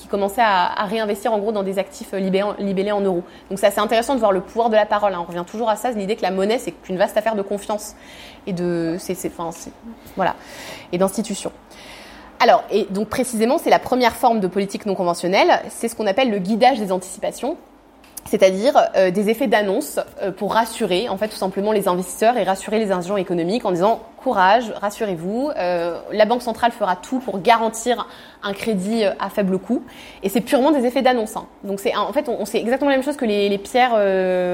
Speaker 2: commençaient à, réinvestir en gros dans des actifs libellés, libellés en euros. Donc c'est intéressant de voir le pouvoir de la parole. Hein. On revient toujours à ça, l'idée que la monnaie c'est qu'une vaste affaire de confiance et de, voilà, et d'institution. Alors, et donc précisément, c'est la première forme de politique non conventionnelle, c'est ce qu'on appelle le guidage des anticipations c'est-à-dire euh, des effets d'annonce euh, pour rassurer en fait tout simplement les investisseurs et rassurer les agents économiques en disant courage, rassurez-vous, euh, la banque centrale fera tout pour garantir un crédit à faible coût et c'est purement des effets d'annonce. Hein. Donc c'est en fait on, on sait exactement la même chose que les, pierres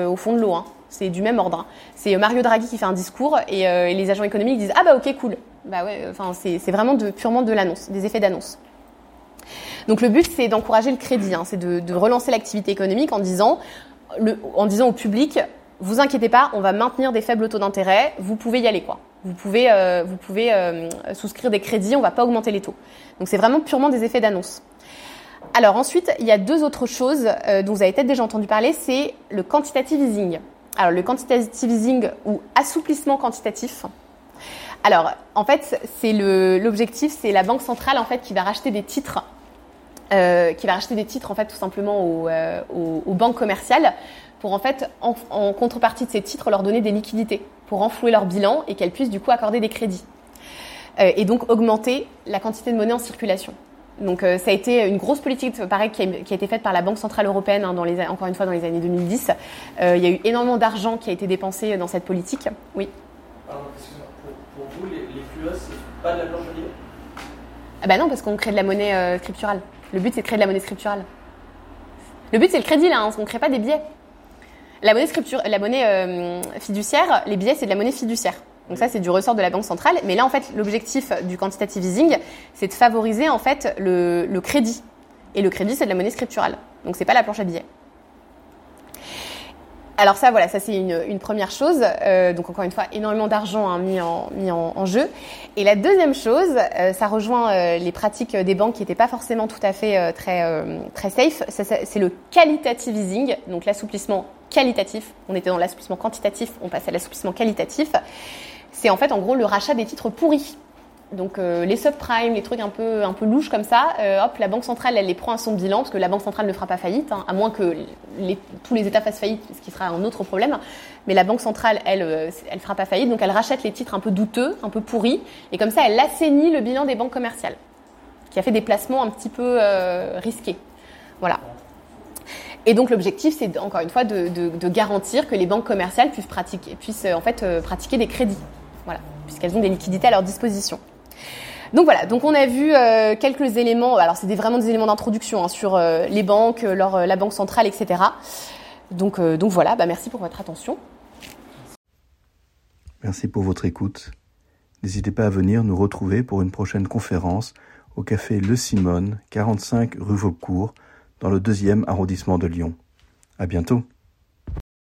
Speaker 2: au fond de l'eau. Hein. C'est du même ordre. Hein. C'est Mario Draghi qui fait un discours et, les agents économiques disent ah bah ok cool. Bah ouais, enfin c'est vraiment purement de l'annonce, des effets d'annonce. Donc le but, c'est d'encourager le crédit, hein, c'est de, relancer l'activité économique en disant, le, en disant au public, vous inquiétez pas, on va maintenir des faibles taux d'intérêt, vous pouvez y aller quoi. Vous pouvez, euh, vous pouvez euh, souscrire des crédits, on va pas augmenter les taux. Donc c'est vraiment purement des effets d'annonce. Alors ensuite, il y a deux autres choses euh, dont vous avez peut-être déjà entendu parler, c'est le quantitative easing. Alors le quantitative easing ou assouplissement quantitatif. Alors en fait, c'est l'objectif, c'est la banque centrale en fait qui va racheter des titres euh, qui va racheter des titres en fait tout simplement aux, euh, aux, aux banques commerciales pour en fait en, en, contrepartie de ces titres leur donner des liquidités pour enflouer leur bilan et qu'elles puissent du coup accorder des crédits euh, et donc augmenter la quantité de monnaie en circulation. Donc ça a été une grosse politique pareil qui a, qui a, été faite par la Banque centrale européenne hein, dans les encore une fois dans les années 2010. Euh, il y a eu énormément d'argent qui a été dépensé dans cette politique. Oui.
Speaker 5: Pardon, pour, pour, vous les, les c'est pas de la planche billets
Speaker 2: ah bah non parce qu'on crée de la monnaie scripturale. Le but, c'est de créer de la monnaie scripturale. Le but, c'est le crédit, là. Hein, on ne crée pas des billets. La monnaie, scripture, la monnaie euh, fiduciaire, les billets, c'est de la monnaie fiduciaire. Donc ça, c'est du ressort de la banque centrale. Mais là, en fait, l'objectif du quantitative easing, c'est de favoriser en fait le, crédit. Et le crédit, c'est de la monnaie scripturale. Donc c'est pas la planche à billets. Alors ça, voilà, ça c'est une, une, première chose. Euh, donc encore une fois, énormément d'argent hein, mis, en, mis en, en, jeu. Et la deuxième chose, euh, ça rejoint euh, les pratiques des banques qui n'étaient pas forcément tout à fait euh, très euh, très safe. C'est le qualitative easing, donc l'assouplissement qualitatif. On était dans l'assouplissement quantitatif, on passe à l'assouplissement qualitatif. C'est en fait en gros le rachat des titres pourris. Donc euh, les subprimes, les trucs un peu un peu louches comme ça, euh, hop, la banque centrale elle les prend à son bilan parce que la banque centrale ne fera pas faillite, hein, à moins que tous les États fassent faillite, ce qui sera un autre problème. Mais la banque centrale elle euh, elle fera pas faillite, donc elle rachète les titres un peu douteux, un peu pourris, et comme ça elle assainit le bilan des banques commerciales, qui a fait des placements un petit peu euh, risqués. Voilà. Et donc l'objectif, c'est encore une fois de, garantir que les banques commerciales puissent pratiquer, puissent en fait pratiquer des crédits, puisqu'elles ont des liquidités à leur disposition. Donc voilà, donc on a vu euh, quelques éléments, alors c'est vraiment des éléments d'introduction hein, sur euh, les banques, euh, la banque centrale, etc. Donc, donc voilà, bah merci pour votre attention.
Speaker 1: Merci pour votre écoute. N'hésitez pas à venir nous retrouver pour une prochaine conférence au café Le Simone, 45 rue Vaucourt, dans le deuxième arrondissement de Lyon. À bientôt.